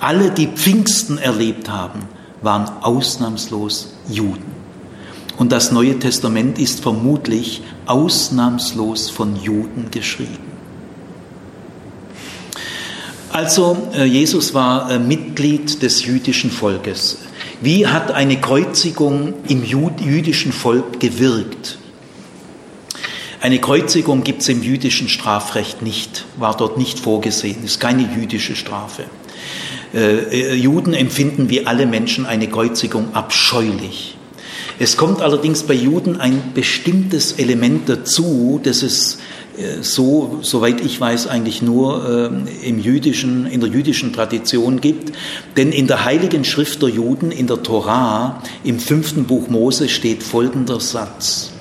S1: Alle, die Pfingsten erlebt haben, waren ausnahmslos Juden. Und das Neue Testament ist vermutlich ausnahmslos von Juden geschrieben. Also äh, Jesus war äh, Mitglied des jüdischen Volkes. Wie hat eine Kreuzigung im jüdischen Volk gewirkt? Eine Kreuzigung gibt es im jüdischen Strafrecht nicht, war dort nicht vorgesehen, ist keine jüdische Strafe. Äh, Juden empfinden wie alle Menschen eine Kreuzigung abscheulich. Es kommt allerdings bei Juden ein bestimmtes Element dazu, das es äh, so, soweit ich weiß, eigentlich nur äh, im jüdischen, in der jüdischen Tradition gibt. Denn in der Heiligen Schrift der Juden, in der Torah, im fünften Buch Mose steht folgender Satz.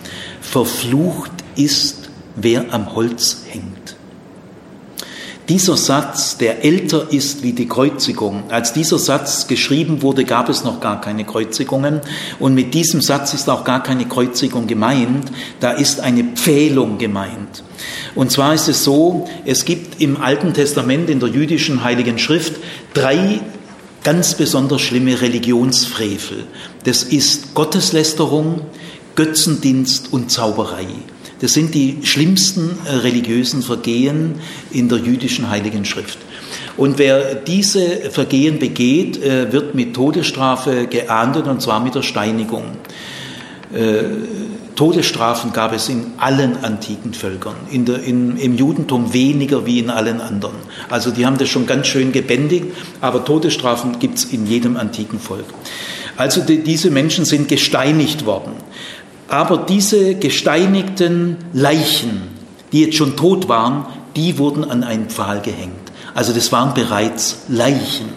S1: Verflucht ist, wer am Holz hängt. Dieser Satz, der älter ist wie die Kreuzigung, als dieser Satz geschrieben wurde, gab es noch gar keine Kreuzigungen und mit diesem Satz ist auch gar keine Kreuzigung gemeint, da ist eine Pfählung gemeint. Und zwar ist es so, es gibt im Alten Testament, in der jüdischen Heiligen Schrift, drei ganz besonders schlimme Religionsfrevel. Das ist Gotteslästerung, Götzendienst und Zauberei. Das sind die schlimmsten äh, religiösen Vergehen in der jüdischen Heiligen Schrift. Und wer diese Vergehen begeht, äh, wird mit Todesstrafe geahndet, und zwar mit der Steinigung. Äh, Todesstrafen gab es in allen antiken Völkern, in der, in, im Judentum weniger wie in allen anderen. Also die haben das schon ganz schön gebändigt, aber Todesstrafen gibt es in jedem antiken Volk. Also die, diese Menschen sind gesteinigt worden. Aber diese gesteinigten Leichen, die jetzt schon tot waren, die wurden an einen Pfahl gehängt. Also das waren bereits Leichen.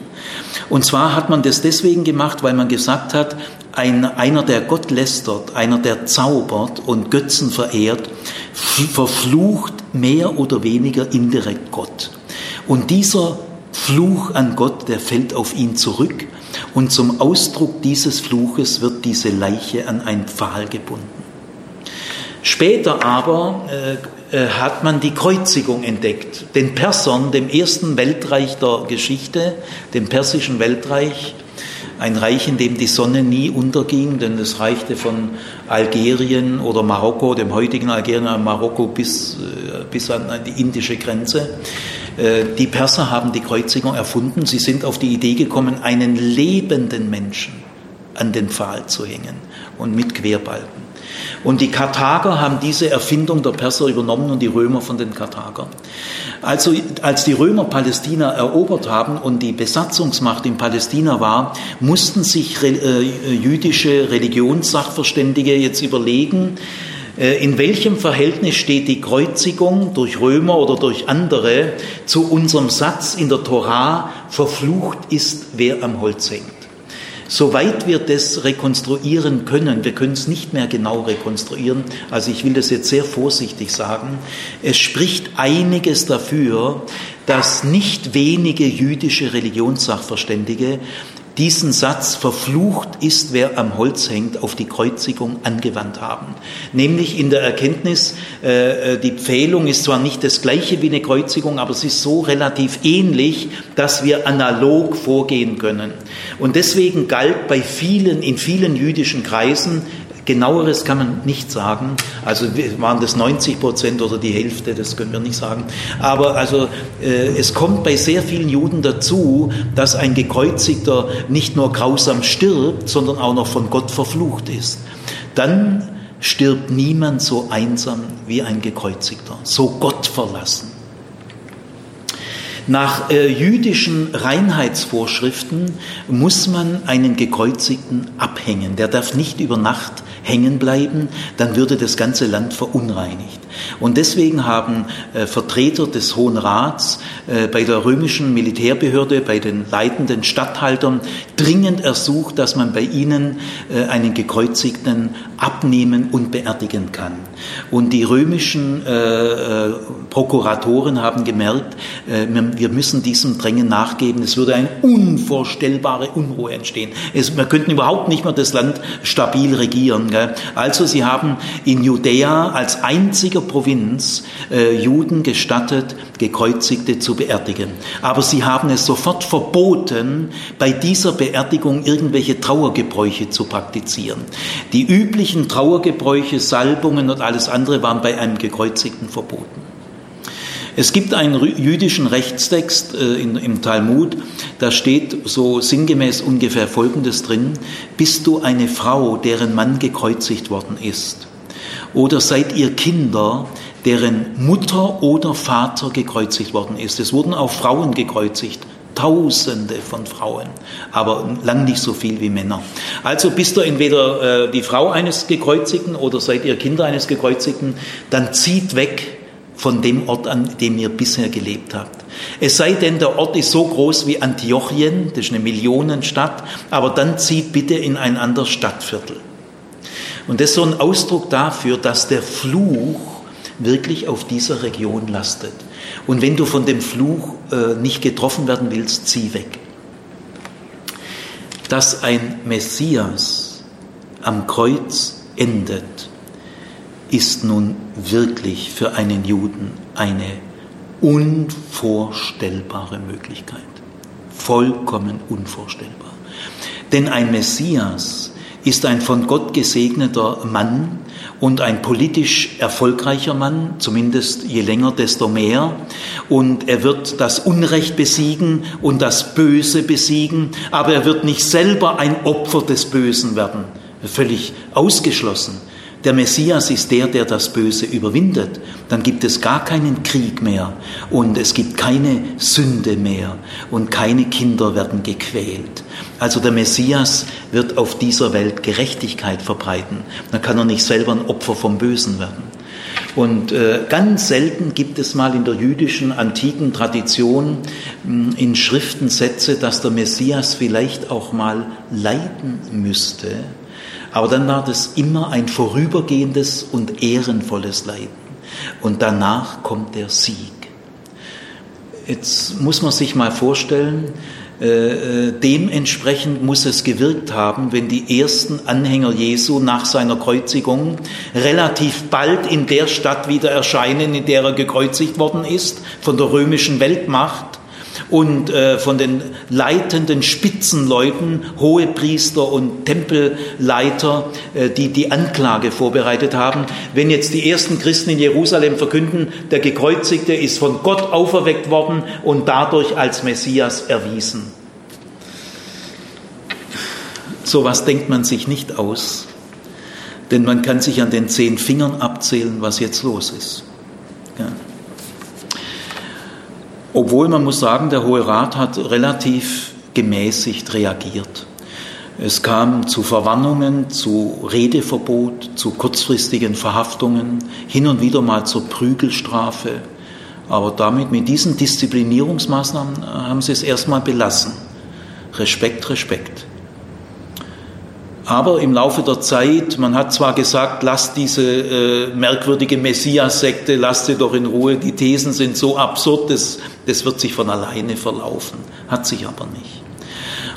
S1: Und zwar hat man das deswegen gemacht, weil man gesagt hat, ein, einer, der Gott lästert, einer, der zaubert und Götzen verehrt, verflucht mehr oder weniger indirekt Gott. Und dieser Fluch an Gott, der fällt auf ihn zurück und zum Ausdruck dieses Fluches wird diese Leiche an einen Pfahl gebunden. Später aber äh, äh, hat man die Kreuzigung entdeckt. Den Persern, dem ersten Weltreich der Geschichte, dem persischen Weltreich, ein Reich, in dem die Sonne nie unterging, denn es reichte von Algerien oder Marokko, dem heutigen Algerien, Marokko bis, äh, bis an die indische Grenze. Äh, die Perser haben die Kreuzigung erfunden. Sie sind auf die Idee gekommen, einen lebenden Menschen an den Pfahl zu hängen und mit Querbalken. Und die Karthager haben diese Erfindung der Perser übernommen und die Römer von den Karthagern. Also als die Römer Palästina erobert haben und die Besatzungsmacht in Palästina war, mussten sich äh, jüdische Religionssachverständige jetzt überlegen, äh, in welchem Verhältnis steht die Kreuzigung durch Römer oder durch andere zu unserem Satz in der Torah, verflucht ist, wer am Holz hängt? Soweit wir das rekonstruieren können, wir können es nicht mehr genau rekonstruieren, also ich will das jetzt sehr vorsichtig sagen, es spricht einiges dafür, dass nicht wenige jüdische Religionssachverständige diesen Satz verflucht ist, wer am Holz hängt, auf die Kreuzigung angewandt haben. Nämlich in der Erkenntnis, äh, äh, die Pfählung ist zwar nicht das gleiche wie eine Kreuzigung, aber es ist so relativ ähnlich, dass wir analog vorgehen können. Und deswegen galt bei vielen, in vielen jüdischen Kreisen Genaueres kann man nicht sagen. Also waren das 90 Prozent oder die Hälfte, das können wir nicht sagen. Aber also äh, es kommt bei sehr vielen Juden dazu, dass ein Gekreuzigter nicht nur grausam stirbt, sondern auch noch von Gott verflucht ist. Dann stirbt niemand so einsam wie ein Gekreuzigter, so Gott verlassen. Nach äh, jüdischen Reinheitsvorschriften muss man einen Gekreuzigten abhängen. Der darf nicht über Nacht hängen bleiben, dann würde das ganze Land verunreinigt. Und deswegen haben äh, Vertreter des Hohen Rats äh, bei der römischen Militärbehörde, bei den leitenden Statthaltern dringend ersucht, dass man bei ihnen äh, einen Gekreuzigten abnehmen und beerdigen kann. Und die römischen äh, äh, Prokuratoren haben gemerkt, äh, wir müssen diesem Drängen nachgeben. Es würde eine unvorstellbare Unruhe entstehen. Es, wir könnten überhaupt nicht mehr das Land stabil regieren. Also sie haben in Judäa als einziger Provinz äh, Juden gestattet, Gekreuzigte zu beerdigen. Aber sie haben es sofort verboten, bei dieser Beerdigung irgendwelche Trauergebräuche zu praktizieren. Die üblichen Trauergebräuche, Salbungen und alles andere waren bei einem Gekreuzigten verboten. Es gibt einen jüdischen Rechtstext äh, in, im Talmud, da steht so sinngemäß ungefähr Folgendes drin, bist du eine Frau, deren Mann gekreuzigt worden ist, oder seid ihr Kinder, deren Mutter oder Vater gekreuzigt worden ist. Es wurden auch Frauen gekreuzigt, Tausende von Frauen, aber lang nicht so viel wie Männer. Also bist du entweder äh, die Frau eines Gekreuzigten oder seid ihr Kinder eines Gekreuzigten, dann zieht weg von dem Ort, an dem ihr bisher gelebt habt. Es sei denn, der Ort ist so groß wie Antiochien, das ist eine Millionenstadt, aber dann zieht bitte in ein anderes Stadtviertel. Und das ist so ein Ausdruck dafür, dass der Fluch wirklich auf dieser Region lastet. Und wenn du von dem Fluch äh, nicht getroffen werden willst, zieh weg. Dass ein Messias am Kreuz endet, ist nun wirklich für einen Juden eine unvorstellbare Möglichkeit. Vollkommen unvorstellbar. Denn ein Messias ist ein von Gott gesegneter Mann und ein politisch erfolgreicher Mann, zumindest je länger, desto mehr. Und er wird das Unrecht besiegen und das Böse besiegen, aber er wird nicht selber ein Opfer des Bösen werden. Völlig ausgeschlossen der Messias ist der, der das Böse überwindet, dann gibt es gar keinen Krieg mehr und es gibt keine Sünde mehr und keine Kinder werden gequält. Also der Messias wird auf dieser Welt Gerechtigkeit verbreiten. Dann kann er nicht selber ein Opfer vom Bösen werden. Und äh, ganz selten gibt es mal in der jüdischen antiken Tradition mh, in Schriften Sätze, dass der Messias vielleicht auch mal leiden müsste aber dann war das immer ein vorübergehendes und ehrenvolles Leiden. Und danach kommt der Sieg. Jetzt muss man sich mal vorstellen, äh, äh, dementsprechend muss es gewirkt haben, wenn die ersten Anhänger Jesu nach seiner Kreuzigung relativ bald in der Stadt wieder erscheinen, in der er gekreuzigt worden ist, von der römischen Weltmacht und äh, von den leitenden Spitzenleuten, Hohepriester und Tempelleiter, äh, die die Anklage vorbereitet haben. Wenn jetzt die ersten Christen in Jerusalem verkünden, der Gekreuzigte ist von Gott auferweckt worden und dadurch als Messias erwiesen. So was denkt man sich nicht aus, denn man kann sich an den zehn Fingern abzählen, was jetzt los ist. Ja. Obwohl man muss sagen, der Hohe Rat hat relativ gemäßigt reagiert. Es kam zu Verwarnungen, zu Redeverbot, zu kurzfristigen Verhaftungen, hin und wieder mal zur Prügelstrafe. Aber damit, mit diesen Disziplinierungsmaßnahmen, haben sie es erstmal belassen. Respekt, Respekt. Aber im Laufe der Zeit, man hat zwar gesagt, lasst diese äh, merkwürdige Messias-Sekte, lasst sie doch in Ruhe, die Thesen sind so absurd, das, das wird sich von alleine verlaufen. Hat sich aber nicht.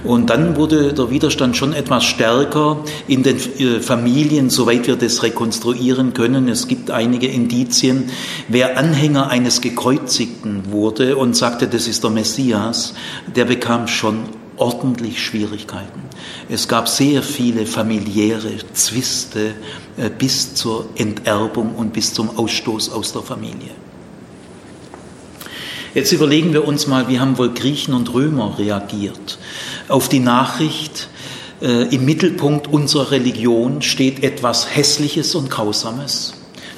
S1: Und dann wurde der Widerstand schon etwas stärker in den äh, Familien, soweit wir das rekonstruieren können. Es gibt einige Indizien. Wer Anhänger eines Gekreuzigten wurde und sagte, das ist der Messias, der bekam schon ordentlich Schwierigkeiten. Es gab sehr viele familiäre Zwiste äh, bis zur Enterbung und bis zum Ausstoß aus der Familie. Jetzt überlegen wir uns mal, wie haben wohl Griechen und Römer reagiert auf die Nachricht, äh, im Mittelpunkt unserer Religion steht etwas Hässliches und Grausames,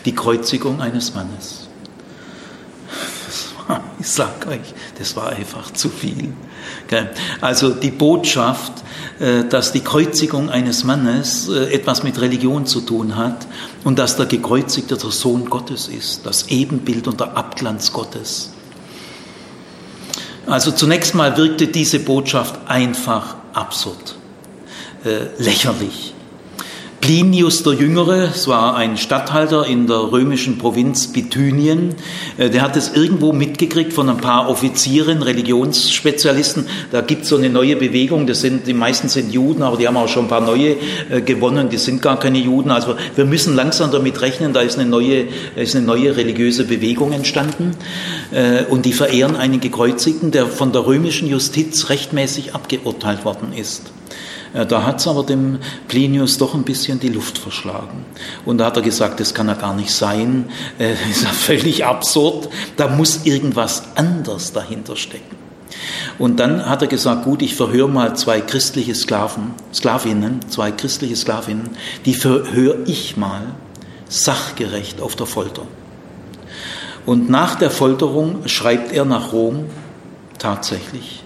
S1: die Kreuzigung eines Mannes. Ich sag euch, das war einfach zu viel. Also die Botschaft, äh, dass die Kreuzigung eines Mannes äh, etwas mit Religion zu tun hat und dass der Gekreuzigte der Sohn Gottes ist, das Ebenbild und der Abglanz Gottes. Also zunächst mal wirkte diese Botschaft einfach absurd, äh, lächerlich. Plinius der Jüngere, es war ein Statthalter in der römischen Provinz Bithynien, äh, der hat es irgendwo mitgekriegt von ein paar Offizieren, Religionsspezialisten. Da gibt es so eine neue Bewegung, das sind, die meisten sind Juden, aber die haben auch schon ein paar neue äh, gewonnen, die sind gar keine Juden. Also wir müssen langsam damit rechnen, da ist eine neue, ist eine neue religiöse Bewegung entstanden äh, und die verehren einen Gekreuzigten, der von der römischen Justiz rechtmäßig abgeurteilt worden ist. Äh, da hat es aber dem Plinius doch ein bisschen die Luft verschlagen. Und da hat er gesagt, das kann ja gar nicht sein, das äh, <laughs> ist ja völlig absurd, da muss irgendwas anders dahinter stecken. Und dann hat er gesagt, gut, ich verhöre mal zwei christliche Sklaven, Sklavinnen, zwei christliche Sklavinnen, die verhöre ich mal sachgerecht auf der Folter. Und nach der Folterung schreibt er nach Rom, tatsächlich,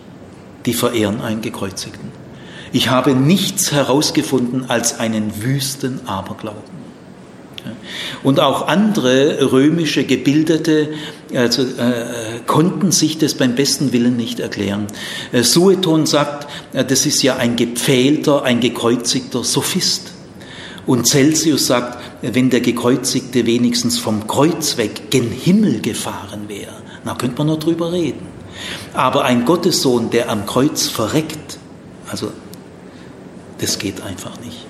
S1: die verehren einen Gekreuzigten. Ich habe nichts herausgefunden als einen wüsten Aberglauben. Und auch andere römische Gebildete also, äh, konnten sich das beim besten Willen nicht erklären. Äh, Sueton sagt, äh, das ist ja ein gepfählter, ein gekreuzigter Sophist. Und Celsius sagt, wenn der Gekreuzigte wenigstens vom Kreuz weg gen Himmel gefahren wäre, na könnte man noch drüber reden. Aber ein Gottessohn, der am Kreuz verreckt, also das geht einfach nicht.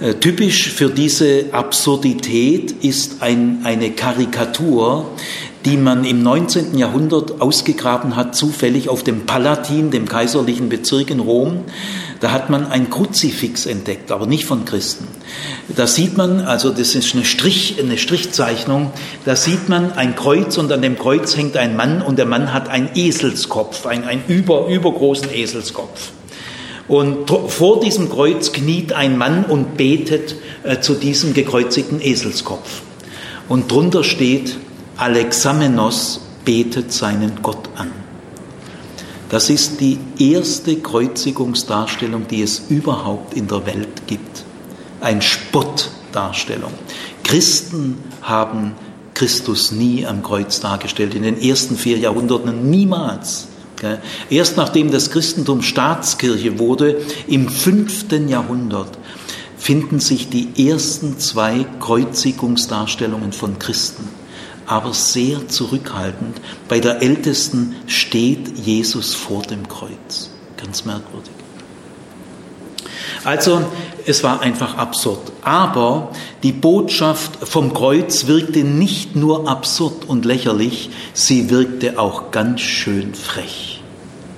S1: Äh, typisch für diese Absurdität ist ein, eine Karikatur, die man im 19. Jahrhundert ausgegraben hat, zufällig auf dem Palatin, dem kaiserlichen Bezirk in Rom. Da hat man ein Kruzifix entdeckt, aber nicht von Christen. Da sieht man, also das ist eine, Strich, eine Strichzeichnung, da sieht man ein Kreuz und an dem Kreuz hängt ein Mann und der Mann hat einen Eselskopf, einen, einen über, übergroßen Eselskopf. Und vor diesem Kreuz kniet ein Mann und betet äh, zu diesem gekreuzigten Eselskopf. Und drunter steht, Alexamenos betet seinen Gott an. Das ist die erste Kreuzigungsdarstellung, die es überhaupt in der Welt gibt. Ein Spottdarstellung. Christen haben Christus nie am Kreuz dargestellt, in den ersten vier Jahrhunderten niemals. Erst nachdem das Christentum Staatskirche wurde, im fünften Jahrhundert, finden sich die ersten zwei Kreuzigungsdarstellungen von Christen, aber sehr zurückhaltend. Bei der ältesten steht Jesus vor dem Kreuz. Ganz merkwürdig. Also es war einfach absurd. Aber die Botschaft vom Kreuz wirkte nicht nur absurd und lächerlich, sie wirkte auch ganz schön frech.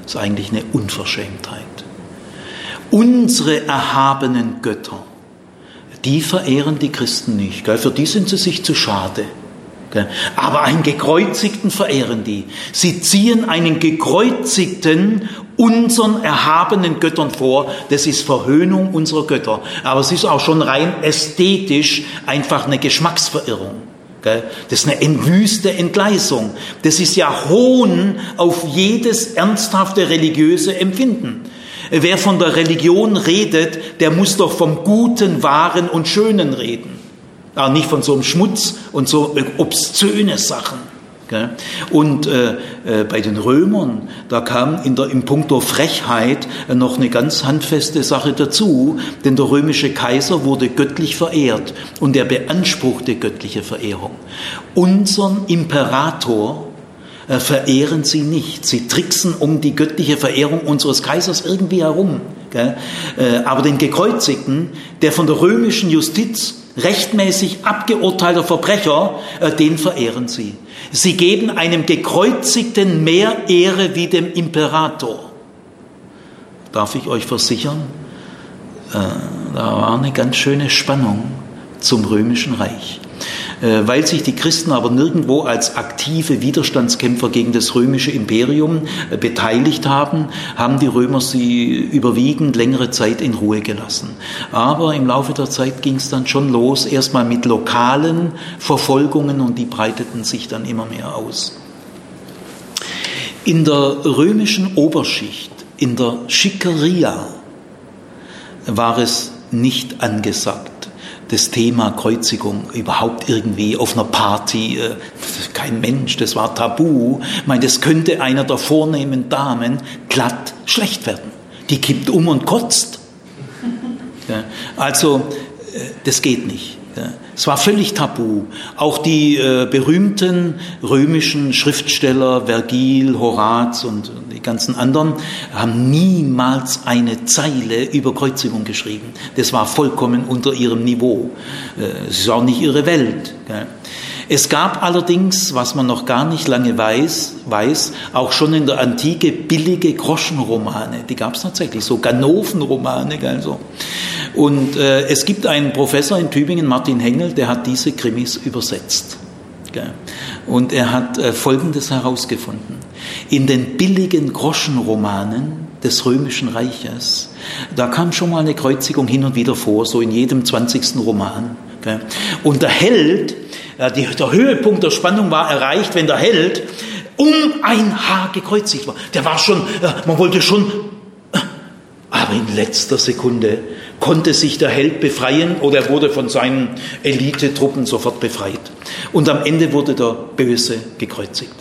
S1: Das ist eigentlich eine Unverschämtheit. Unsere erhabenen Götter, die verehren die Christen nicht. Für die sind sie sich zu schade. Aber einen Gekreuzigten verehren die. Sie ziehen einen Gekreuzigten unseren erhabenen Göttern vor. Das ist Verhöhnung unserer Götter. Aber es ist auch schon rein ästhetisch einfach eine Geschmacksverirrung. Das ist eine wüste Entgleisung. Das ist ja Hohn auf jedes ernsthafte religiöse Empfinden. Wer von der Religion redet, der muss doch vom Guten, Wahren und Schönen reden. Aber nicht von so einem Schmutz und so obszöne Sachen. Und äh, äh, bei den Römern, da kam in der, im Punkto Frechheit noch eine ganz handfeste Sache dazu, denn der römische Kaiser wurde göttlich verehrt und er beanspruchte göttliche Verehrung. Unseren Imperator äh, verehren sie nicht. Sie tricksen um die göttliche Verehrung unseres Kaisers irgendwie herum. Äh, aber den Gekreuzigten, der von der römischen Justiz rechtmäßig abgeurteilter Verbrecher, äh, den verehren sie. Sie geben einem Gekreuzigten mehr Ehre wie dem Imperator. Darf ich euch versichern, äh, da war eine ganz schöne Spannung zum römischen Reich. Äh, weil sich die Christen aber nirgendwo als aktive Widerstandskämpfer gegen das römische Imperium äh, beteiligt haben, haben die Römer sie überwiegend längere Zeit in Ruhe gelassen. Aber im Laufe der Zeit ging es dann schon los, erstmal mit lokalen Verfolgungen und die breiteten sich dann immer mehr aus. In der römischen Oberschicht, in der Schickeria, war es nicht angesagt, das Thema Kreuzigung überhaupt irgendwie auf einer Party, äh, kein Mensch, das war tabu. Ich meine, das könnte einer der vornehmen Damen glatt schlecht werden. Die kippt um und kotzt. Ja, also, äh, das geht nicht. Es war völlig tabu. Auch die äh, berühmten römischen Schriftsteller, Vergil, Horaz und die ganzen anderen, haben niemals eine Zeile über Kreuzigung geschrieben. Das war vollkommen unter ihrem Niveau. Äh, es ist auch nicht ihre Welt. Gell? Es gab allerdings, was man noch gar nicht lange weiß, weiß auch schon in der Antike billige Groschenromane. Die gab es tatsächlich, so Ganovenromane. Also. Und äh, es gibt einen Professor in Tübingen, Martin Hengel, der hat diese Krimis übersetzt. Und er hat äh, Folgendes herausgefunden. In den billigen Groschenromanen des Römischen Reiches, da kam schon mal eine Kreuzigung hin und wieder vor, so in jedem 20. Roman. Und der Held, die, der Höhepunkt der Spannung war erreicht, wenn der Held um ein Haar gekreuzigt war. Der war schon, man wollte schon, aber in letzter Sekunde konnte sich der Held befreien oder er wurde von seinen Elitetruppen sofort befreit. Und am Ende wurde der Böse gekreuzigt.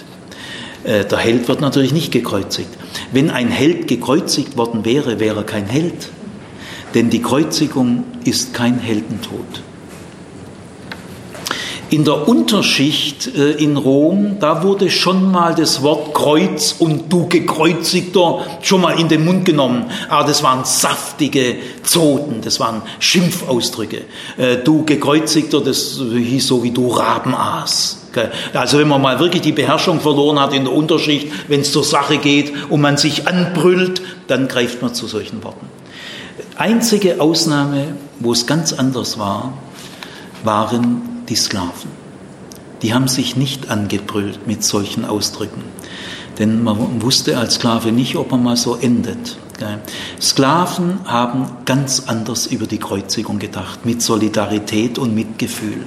S1: Äh, der Held wird natürlich nicht gekreuzigt. Wenn ein Held gekreuzigt worden wäre, wäre er kein Held. Denn die Kreuzigung ist kein Heldentod. In der Unterschicht äh, in Rom, da wurde schon mal das Wort Kreuz und du gekreuzigter schon mal in den Mund genommen. Aber das waren saftige Zoten, das waren Schimpfausdrücke. Äh, du gekreuzigter, das hieß so wie du Rabenaas. Also wenn man mal wirklich die Beherrschung verloren hat in der Unterschicht, wenn es zur Sache geht und man sich anbrüllt, dann greift man zu solchen Worten. Einzige Ausnahme, wo es ganz anders war, waren die Sklaven. Die haben sich nicht angebrüllt mit solchen Ausdrücken. Denn man wusste als Sklave nicht, ob man mal so endet. Sklaven haben ganz anders über die Kreuzigung gedacht, mit Solidarität und Mitgefühl.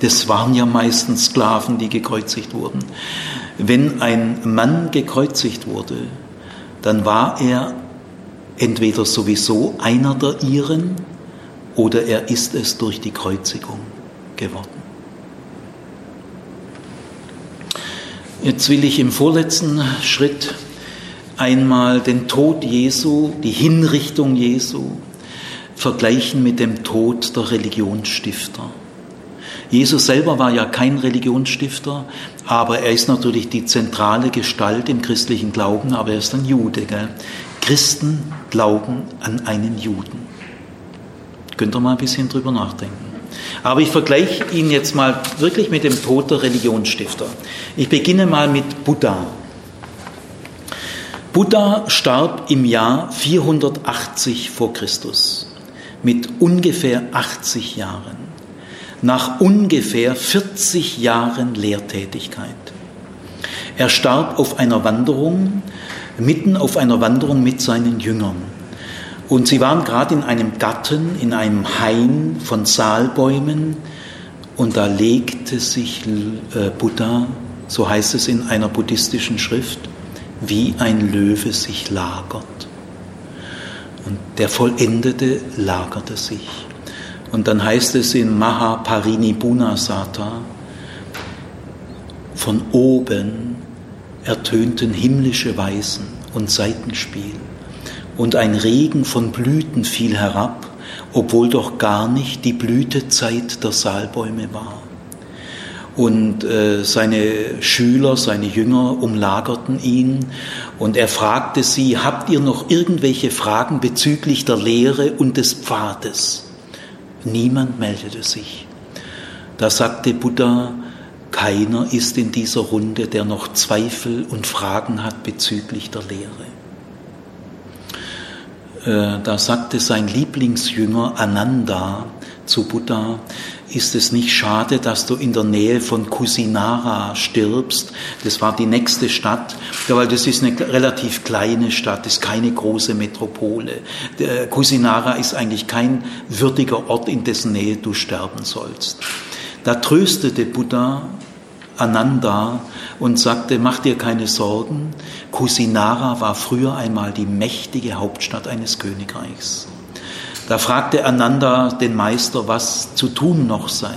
S1: Das waren ja meistens Sklaven, die gekreuzigt wurden. Wenn ein Mann gekreuzigt wurde, dann war er entweder sowieso einer der ihren oder er ist es durch die Kreuzigung geworden. Jetzt will ich im vorletzten Schritt einmal den Tod Jesu, die Hinrichtung Jesu vergleichen mit dem Tod der Religionsstifter. Jesus selber war ja kein Religionsstifter, aber er ist natürlich die zentrale Gestalt im christlichen Glauben, aber er ist ein Jude. Gell? Christen glauben an einen Juden. Könnt ihr mal ein bisschen drüber nachdenken. Aber ich vergleiche ihn jetzt mal wirklich mit dem Tod der Religionsstifter. Ich beginne mal mit Buddha. Buddha starb im Jahr 480 vor Christus mit ungefähr 80 Jahren, nach ungefähr 40 Jahren Lehrtätigkeit. Er starb auf einer Wanderung, mitten auf einer Wanderung mit seinen Jüngern. Und sie waren gerade in einem Garten, in einem Hain von Saalbäumen und da legte sich äh, Buddha, so heißt es in einer buddhistischen Schrift, wie ein Löwe sich lagert. Und der Vollendete lagerte sich. Und dann heißt es in Mahaparinibunasata, von oben ertönten himmlische Weisen und Seitenspiel und ein Regen von Blüten fiel herab, obwohl doch gar nicht die Blütezeit der Saalbäume war. Und äh, seine Schüler, seine Jünger umlagerten ihn und er fragte sie, habt ihr noch irgendwelche Fragen bezüglich der Lehre und des Pfades? Niemand meldete sich. Da sagte Buddha, keiner ist in dieser Runde, der noch Zweifel und Fragen hat bezüglich der Lehre. Äh, da sagte sein Lieblingsjünger Ananda zu Buddha, ist es nicht schade, dass du in der Nähe von Kusinara stirbst? Das war die nächste Stadt, weil das ist eine relativ kleine Stadt, ist keine große Metropole. Kusinara ist eigentlich kein würdiger Ort, in dessen Nähe du sterben sollst. Da tröstete Buddha Ananda und sagte, mach dir keine Sorgen, Kusinara war früher einmal die mächtige Hauptstadt eines Königreichs. Da fragte Ananda den Meister, was zu tun noch sei.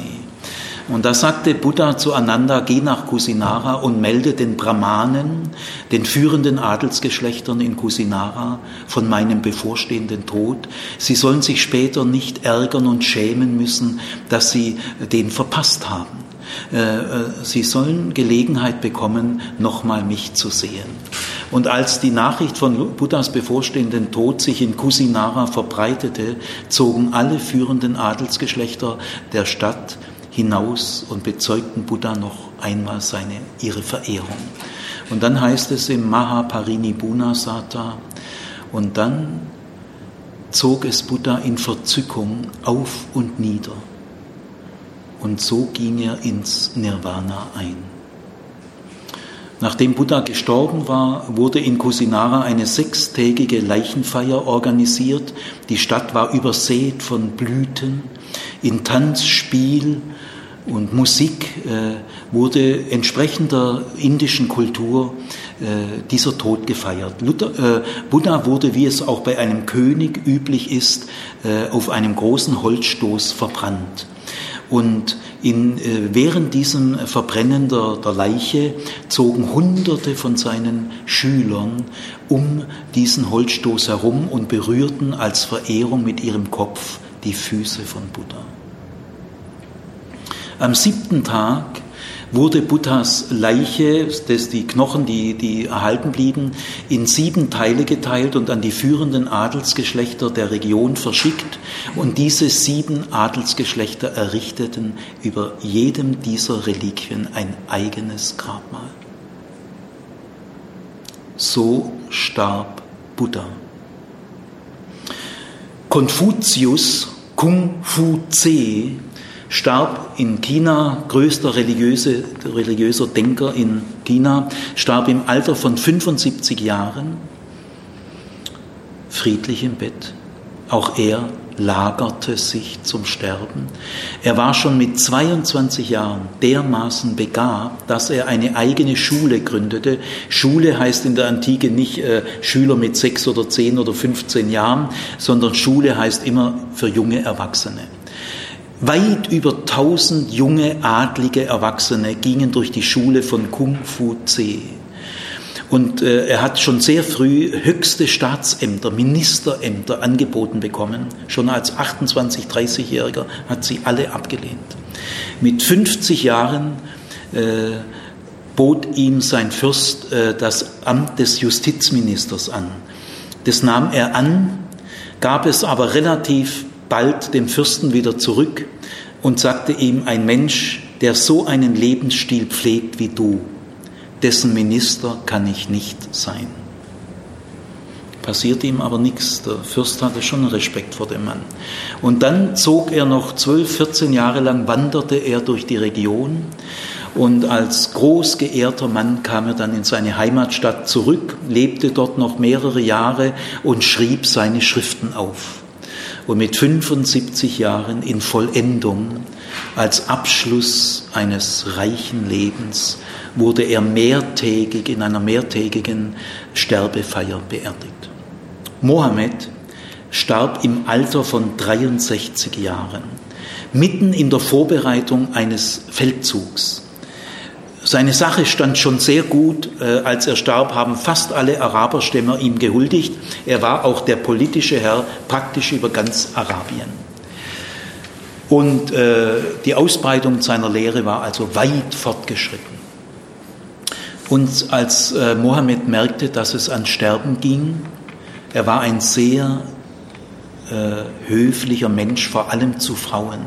S1: Und da sagte Buddha zu Ananda, geh nach Kusinara und melde den Brahmanen, den führenden Adelsgeschlechtern in Kusinara, von meinem bevorstehenden Tod. Sie sollen sich später nicht ärgern und schämen müssen, dass sie den verpasst haben. Äh, äh, sie sollen Gelegenheit bekommen, nochmal mich zu sehen. Und als die Nachricht von Buddhas bevorstehenden Tod sich in Kusinara verbreitete, zogen alle führenden Adelsgeschlechter der Stadt hinaus und bezeugten Buddha noch einmal seine, ihre Verehrung. Und dann heißt es im Mahaparinibuna Sata, und dann zog es Buddha in Verzückung auf und nieder. Und so ging er ins Nirvana ein. Nachdem Buddha gestorben war, wurde in Kusinara eine sechstägige Leichenfeier organisiert. Die Stadt war übersät von Blüten. In Tanz, Spiel und Musik äh, wurde entsprechender indischen Kultur äh, dieser Tod gefeiert. Luther, äh, Buddha wurde, wie es auch bei einem König üblich ist, äh, auf einem großen Holzstoß verbrannt. Und in, äh, während diesem Verbrennen der, der Leiche zogen Hunderte von seinen Schülern um diesen Holzstoß herum und berührten als Verehrung mit ihrem Kopf die Füße von Buddha. Am siebten Tag wurde Buddhas Leiche, das die Knochen, die, die erhalten blieben, in sieben Teile geteilt und an die führenden Adelsgeschlechter der Region verschickt. Und diese sieben Adelsgeschlechter errichteten über jedem dieser Reliquien ein eigenes Grabmal. So starb Buddha. Konfuzius, Kung Fu Tse, starb in China, größter religiöse, religiöser Denker in China, starb im Alter von 75 Jahren, friedlich im Bett. Auch er lagerte sich zum Sterben. Er war schon mit 22 Jahren dermaßen begabt, dass er eine eigene Schule gründete. Schule heißt in der Antike nicht äh, Schüler mit sechs oder zehn oder 15 Jahren, sondern Schule heißt immer für junge Erwachsene. Weit über tausend junge, adlige Erwachsene gingen durch die Schule von Kung Fu Tse. Und äh, er hat schon sehr früh höchste Staatsämter, Ministerämter angeboten bekommen. Schon als 28, 30-Jähriger hat sie alle abgelehnt. Mit 50 Jahren äh, bot ihm sein Fürst äh, das Amt des Justizministers an. Das nahm er an, gab es aber relativ bald dem Fürsten wieder zurück und sagte ihm, ein Mensch, der so einen Lebensstil pflegt wie du, dessen Minister kann ich nicht sein. Passiert ihm aber nichts. Der Fürst hatte schon Respekt vor dem Mann. Und dann zog er noch zwölf, 14 Jahre lang, wanderte er durch die Region. Und als groß geehrter Mann kam er dann in seine Heimatstadt zurück, lebte dort noch mehrere Jahre und schrieb seine Schriften auf und mit 75 Jahren in Vollendung als Abschluss eines reichen Lebens wurde er mehrtägig in einer mehrtägigen Sterbefeier beerdigt. Mohammed starb im Alter von 63 Jahren, mitten in der Vorbereitung eines Feldzugs. Seine Sache stand schon sehr gut. Äh, als er starb, haben fast alle Araberstämmer ihm gehuldigt. Er war auch der politische Herr praktisch über ganz Arabien. Und äh, die Ausbreitung seiner Lehre war also weit fortgeschritten. Und als äh, Mohammed merkte, dass es an Sterben ging, er war ein sehr höflicher Mensch, vor allem zu Frauen,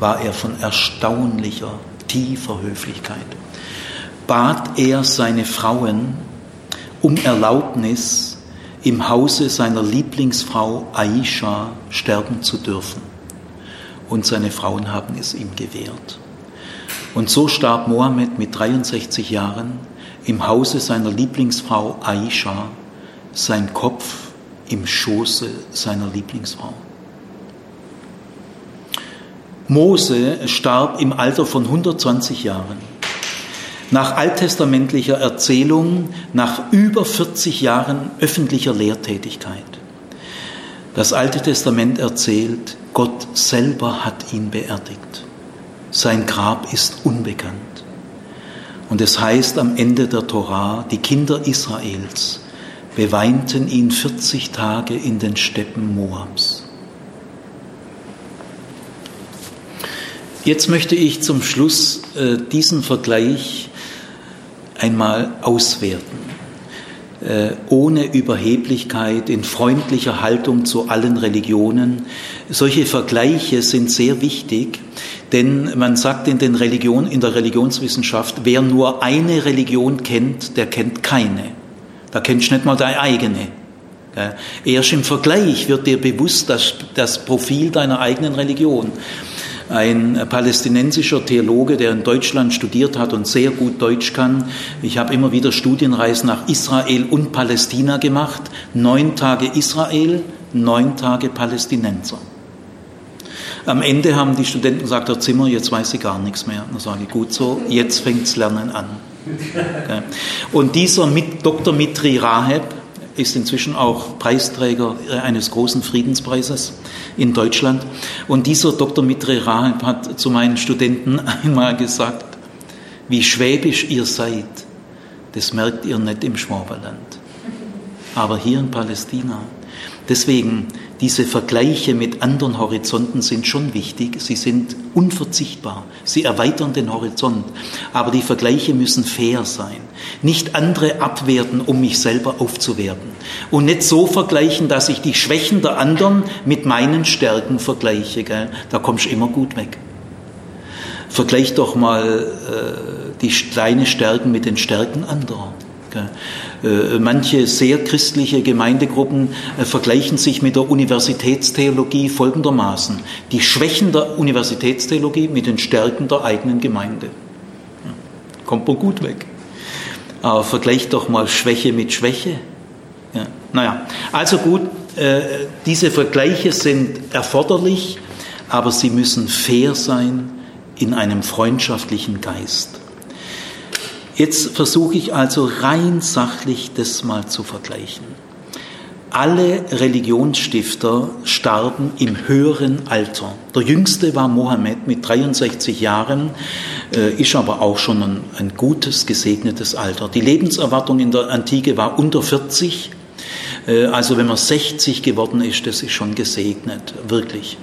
S1: war er von erstaunlicher, tiefer Höflichkeit bat er seine Frauen um Erlaubnis, im Hause seiner Lieblingsfrau Aisha sterben zu dürfen. Und seine Frauen haben es ihm gewährt. Und so starb Mohammed mit 63 Jahren im Hause seiner Lieblingsfrau Aisha, sein Kopf im Schoße seiner Lieblingsfrau. Mose starb im Alter von 120 Jahren nach alttestamentlicher Erzählung, nach über 40 Jahren öffentlicher Lehrtätigkeit. Das Alte Testament erzählt, Gott selber hat ihn beerdigt. Sein Grab ist unbekannt. Und es heißt am Ende der Torah, die Kinder Israels beweinten ihn 40 Tage in den Steppen Moabs. Jetzt möchte ich zum Schluss äh, diesen Vergleich einmal auswerten, äh, ohne Überheblichkeit, in freundlicher Haltung zu allen Religionen. Solche Vergleiche sind sehr wichtig, denn man sagt in, den Religion, in der Religionswissenschaft, wer nur eine Religion kennt, der kennt keine. Da kennst du nicht mal deine eigene. Erst im Vergleich wird dir bewusst das, das Profil deiner eigenen Religion. Ein palästinensischer Theologe, der in Deutschland studiert hat und sehr gut Deutsch kann. Ich habe immer wieder Studienreisen nach Israel und Palästina gemacht. Neun Tage Israel, neun Tage Palästinenser. Am Ende haben die Studenten gesagt, Herr Zimmer, jetzt weiß ich gar nichts mehr. Dann sage ich, gut so, jetzt fängt's Lernen an. Und dieser Dr. Mitri Raheb ist inzwischen auch Preisträger eines großen Friedenspreises in Deutschland. Und dieser Dr. Mitri Raheb hat zu meinen Studenten <laughs> einmal gesagt, wie schwäbisch ihr seid, das merkt ihr nicht im Schwaberland. Aber hier in Palästina. Deswegen diese Vergleiche mit anderen Horizonten sind schon wichtig, sie sind unverzichtbar, sie erweitern den Horizont, aber die Vergleiche müssen fair sein. Nicht andere abwerten, um mich selber aufzuwerten. Und nicht so vergleichen, dass ich die Schwächen der anderen mit meinen Stärken vergleiche. Gell? Da kommst du immer gut weg. Vergleich doch mal äh, die kleine Stärken mit den Stärken anderer. Äh, manche sehr christliche Gemeindegruppen äh, vergleichen sich mit der Universitätstheologie folgendermaßen. Die Schwächen der Universitätstheologie mit den Stärken der eigenen Gemeinde. Kommt man gut weg. Aber vergleicht doch mal Schwäche mit Schwäche. Ja. Naja, also gut, äh, diese Vergleiche sind erforderlich, aber sie müssen fair sein in einem freundschaftlichen Geist. Jetzt versuche ich also rein sachlich das mal zu vergleichen. Alle Religionsstifter starben im höheren Alter. Der jüngste war Mohammed mit 63 Jahren, äh, ist aber auch schon ein, ein gutes, gesegnetes Alter. Die Lebenserwartung in der Antike war unter 40. Äh, also wenn man 60 geworden ist, das ist schon gesegnet, wirklich.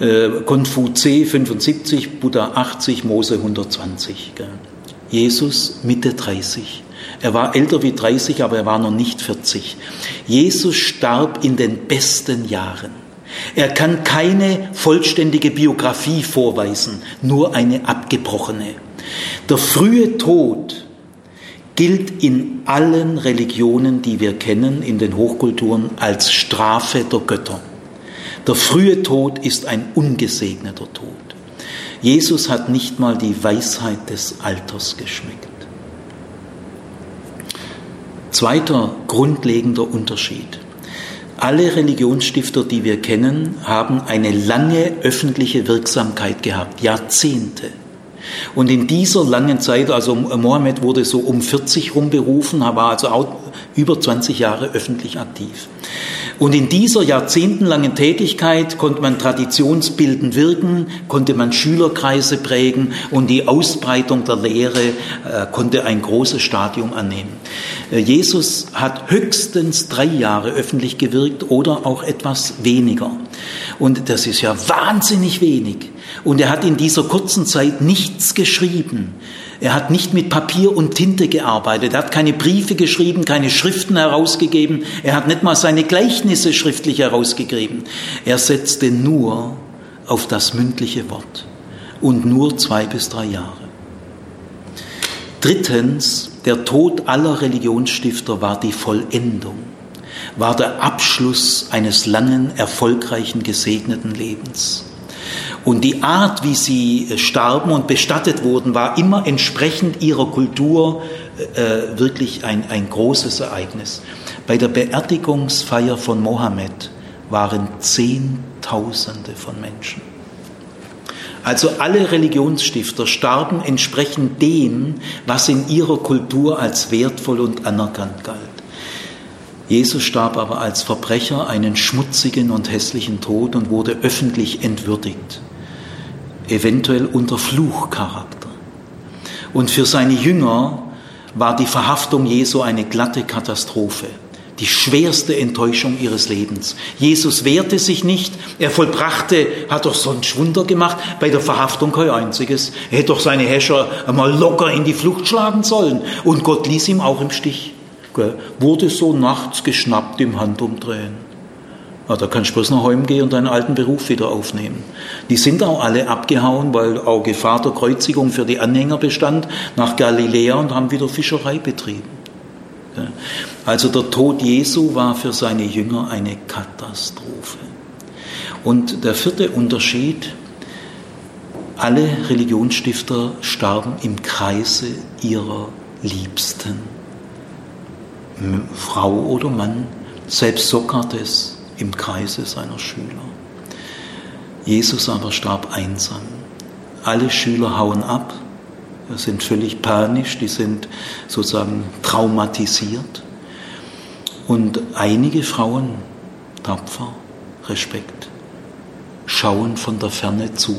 S1: Äh, Konfutse 75, Buddha 80, Mose 120. Jesus Mitte 30. Er war älter wie 30, aber er war noch nicht 40. Jesus starb in den besten Jahren. Er kann keine vollständige Biografie vorweisen, nur eine abgebrochene. Der frühe Tod gilt in allen Religionen, die wir kennen, in den Hochkulturen, als Strafe der Götter. Der frühe Tod ist ein ungesegneter Tod. Jesus hat nicht mal die Weisheit des Alters geschmeckt. Zweiter grundlegender Unterschied. Alle Religionsstifter, die wir kennen, haben eine lange öffentliche Wirksamkeit gehabt, Jahrzehnte. Und in dieser langen Zeit, also Mohammed wurde so um 40 rum berufen, war also über 20 Jahre öffentlich aktiv. Und in dieser jahrzehntelangen Tätigkeit konnte man traditionsbildend wirken, konnte man Schülerkreise prägen und die Ausbreitung der Lehre äh, konnte ein großes Stadium annehmen. Äh, Jesus hat höchstens drei Jahre öffentlich gewirkt oder auch etwas weniger. Und das ist ja wahnsinnig wenig. Und er hat in dieser kurzen Zeit nichts geschrieben. Er hat nicht mit Papier und Tinte gearbeitet. Er hat keine Briefe geschrieben, keine Schriften herausgegeben. Er hat nicht mal seine Gleichnisse schriftlich herausgegeben. Er setzte nur auf das mündliche Wort und nur zwei bis drei Jahre. Drittens, der Tod aller Religionsstifter war die Vollendung, war der Abschluss eines langen, erfolgreichen, gesegneten Lebens. Und die Art, wie sie äh, starben und bestattet wurden, war immer entsprechend ihrer Kultur äh, wirklich ein, ein großes Ereignis. Bei der Beerdigungsfeier von Mohammed waren Zehntausende von Menschen. Also alle Religionsstifter starben entsprechend dem, was in ihrer Kultur als wertvoll und anerkannt galt. Jesus starb aber als Verbrecher einen schmutzigen und hässlichen Tod und wurde öffentlich entwürdigt, eventuell unter Fluchcharakter. Und für seine Jünger war die Verhaftung Jesu eine glatte Katastrophe die schwerste Enttäuschung ihres Lebens. Jesus wehrte sich nicht, er vollbrachte, hat doch sonst Wunder gemacht, bei der Verhaftung kein einziges. Er hätte doch seine Häscher einmal locker in die Flucht schlagen sollen. Und Gott ließ ihm auch im Stich. Wurde so nachts geschnappt im Handumdrehen. Ja, da kannst du bloß nach Hause gehen und deinen alten Beruf wieder aufnehmen. Die sind auch alle abgehauen, weil auch Gefahr der Kreuzigung für die Anhänger bestand, nach Galiläa und haben wieder Fischerei betrieben. Also der Tod Jesu war für seine Jünger eine Katastrophe. Und der vierte Unterschied, alle Religionsstifter starben im Kreise ihrer Liebsten. Frau oder Mann, selbst Sokrates im Kreise seiner Schüler. Jesus aber starb einsam. Alle Schüler hauen ab, sind völlig panisch, die sind sozusagen traumatisiert. Und einige Frauen, tapfer, Respekt, schauen von der Ferne zu.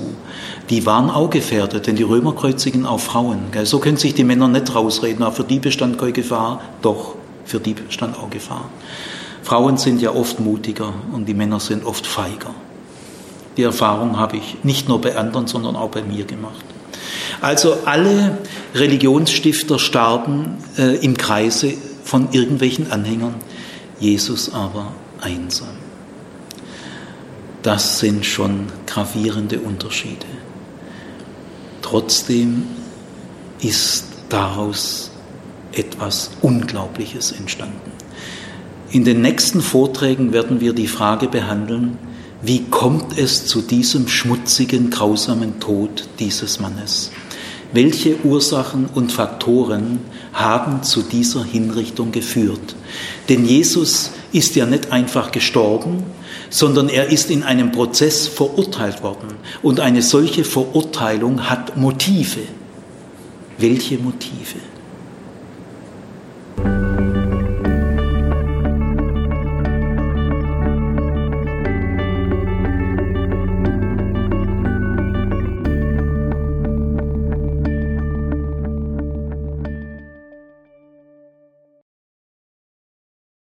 S1: Die waren auch gefährdet, denn die Römer kreuzigen auch Frauen. So können sich die Männer nicht rausreden, aber für die bestand keine Gefahr. Doch, für die bestand auch Gefahr. Frauen sind ja oft mutiger und die Männer sind oft feiger. Die Erfahrung habe ich nicht nur bei anderen, sondern auch bei mir gemacht. Also alle Religionsstifter starben äh, im Kreise von irgendwelchen Anhängern, Jesus aber einsam. Das sind schon gravierende Unterschiede. Trotzdem ist daraus etwas Unglaubliches entstanden. In den nächsten Vorträgen werden wir die Frage behandeln, wie kommt es zu diesem schmutzigen, grausamen Tod dieses Mannes? welche Ursachen und Faktoren haben zu dieser Hinrichtung geführt. Denn Jesus ist ja nicht einfach gestorben, sondern er ist in einem Prozess verurteilt worden. Und eine solche Verurteilung hat Motive. Welche Motive?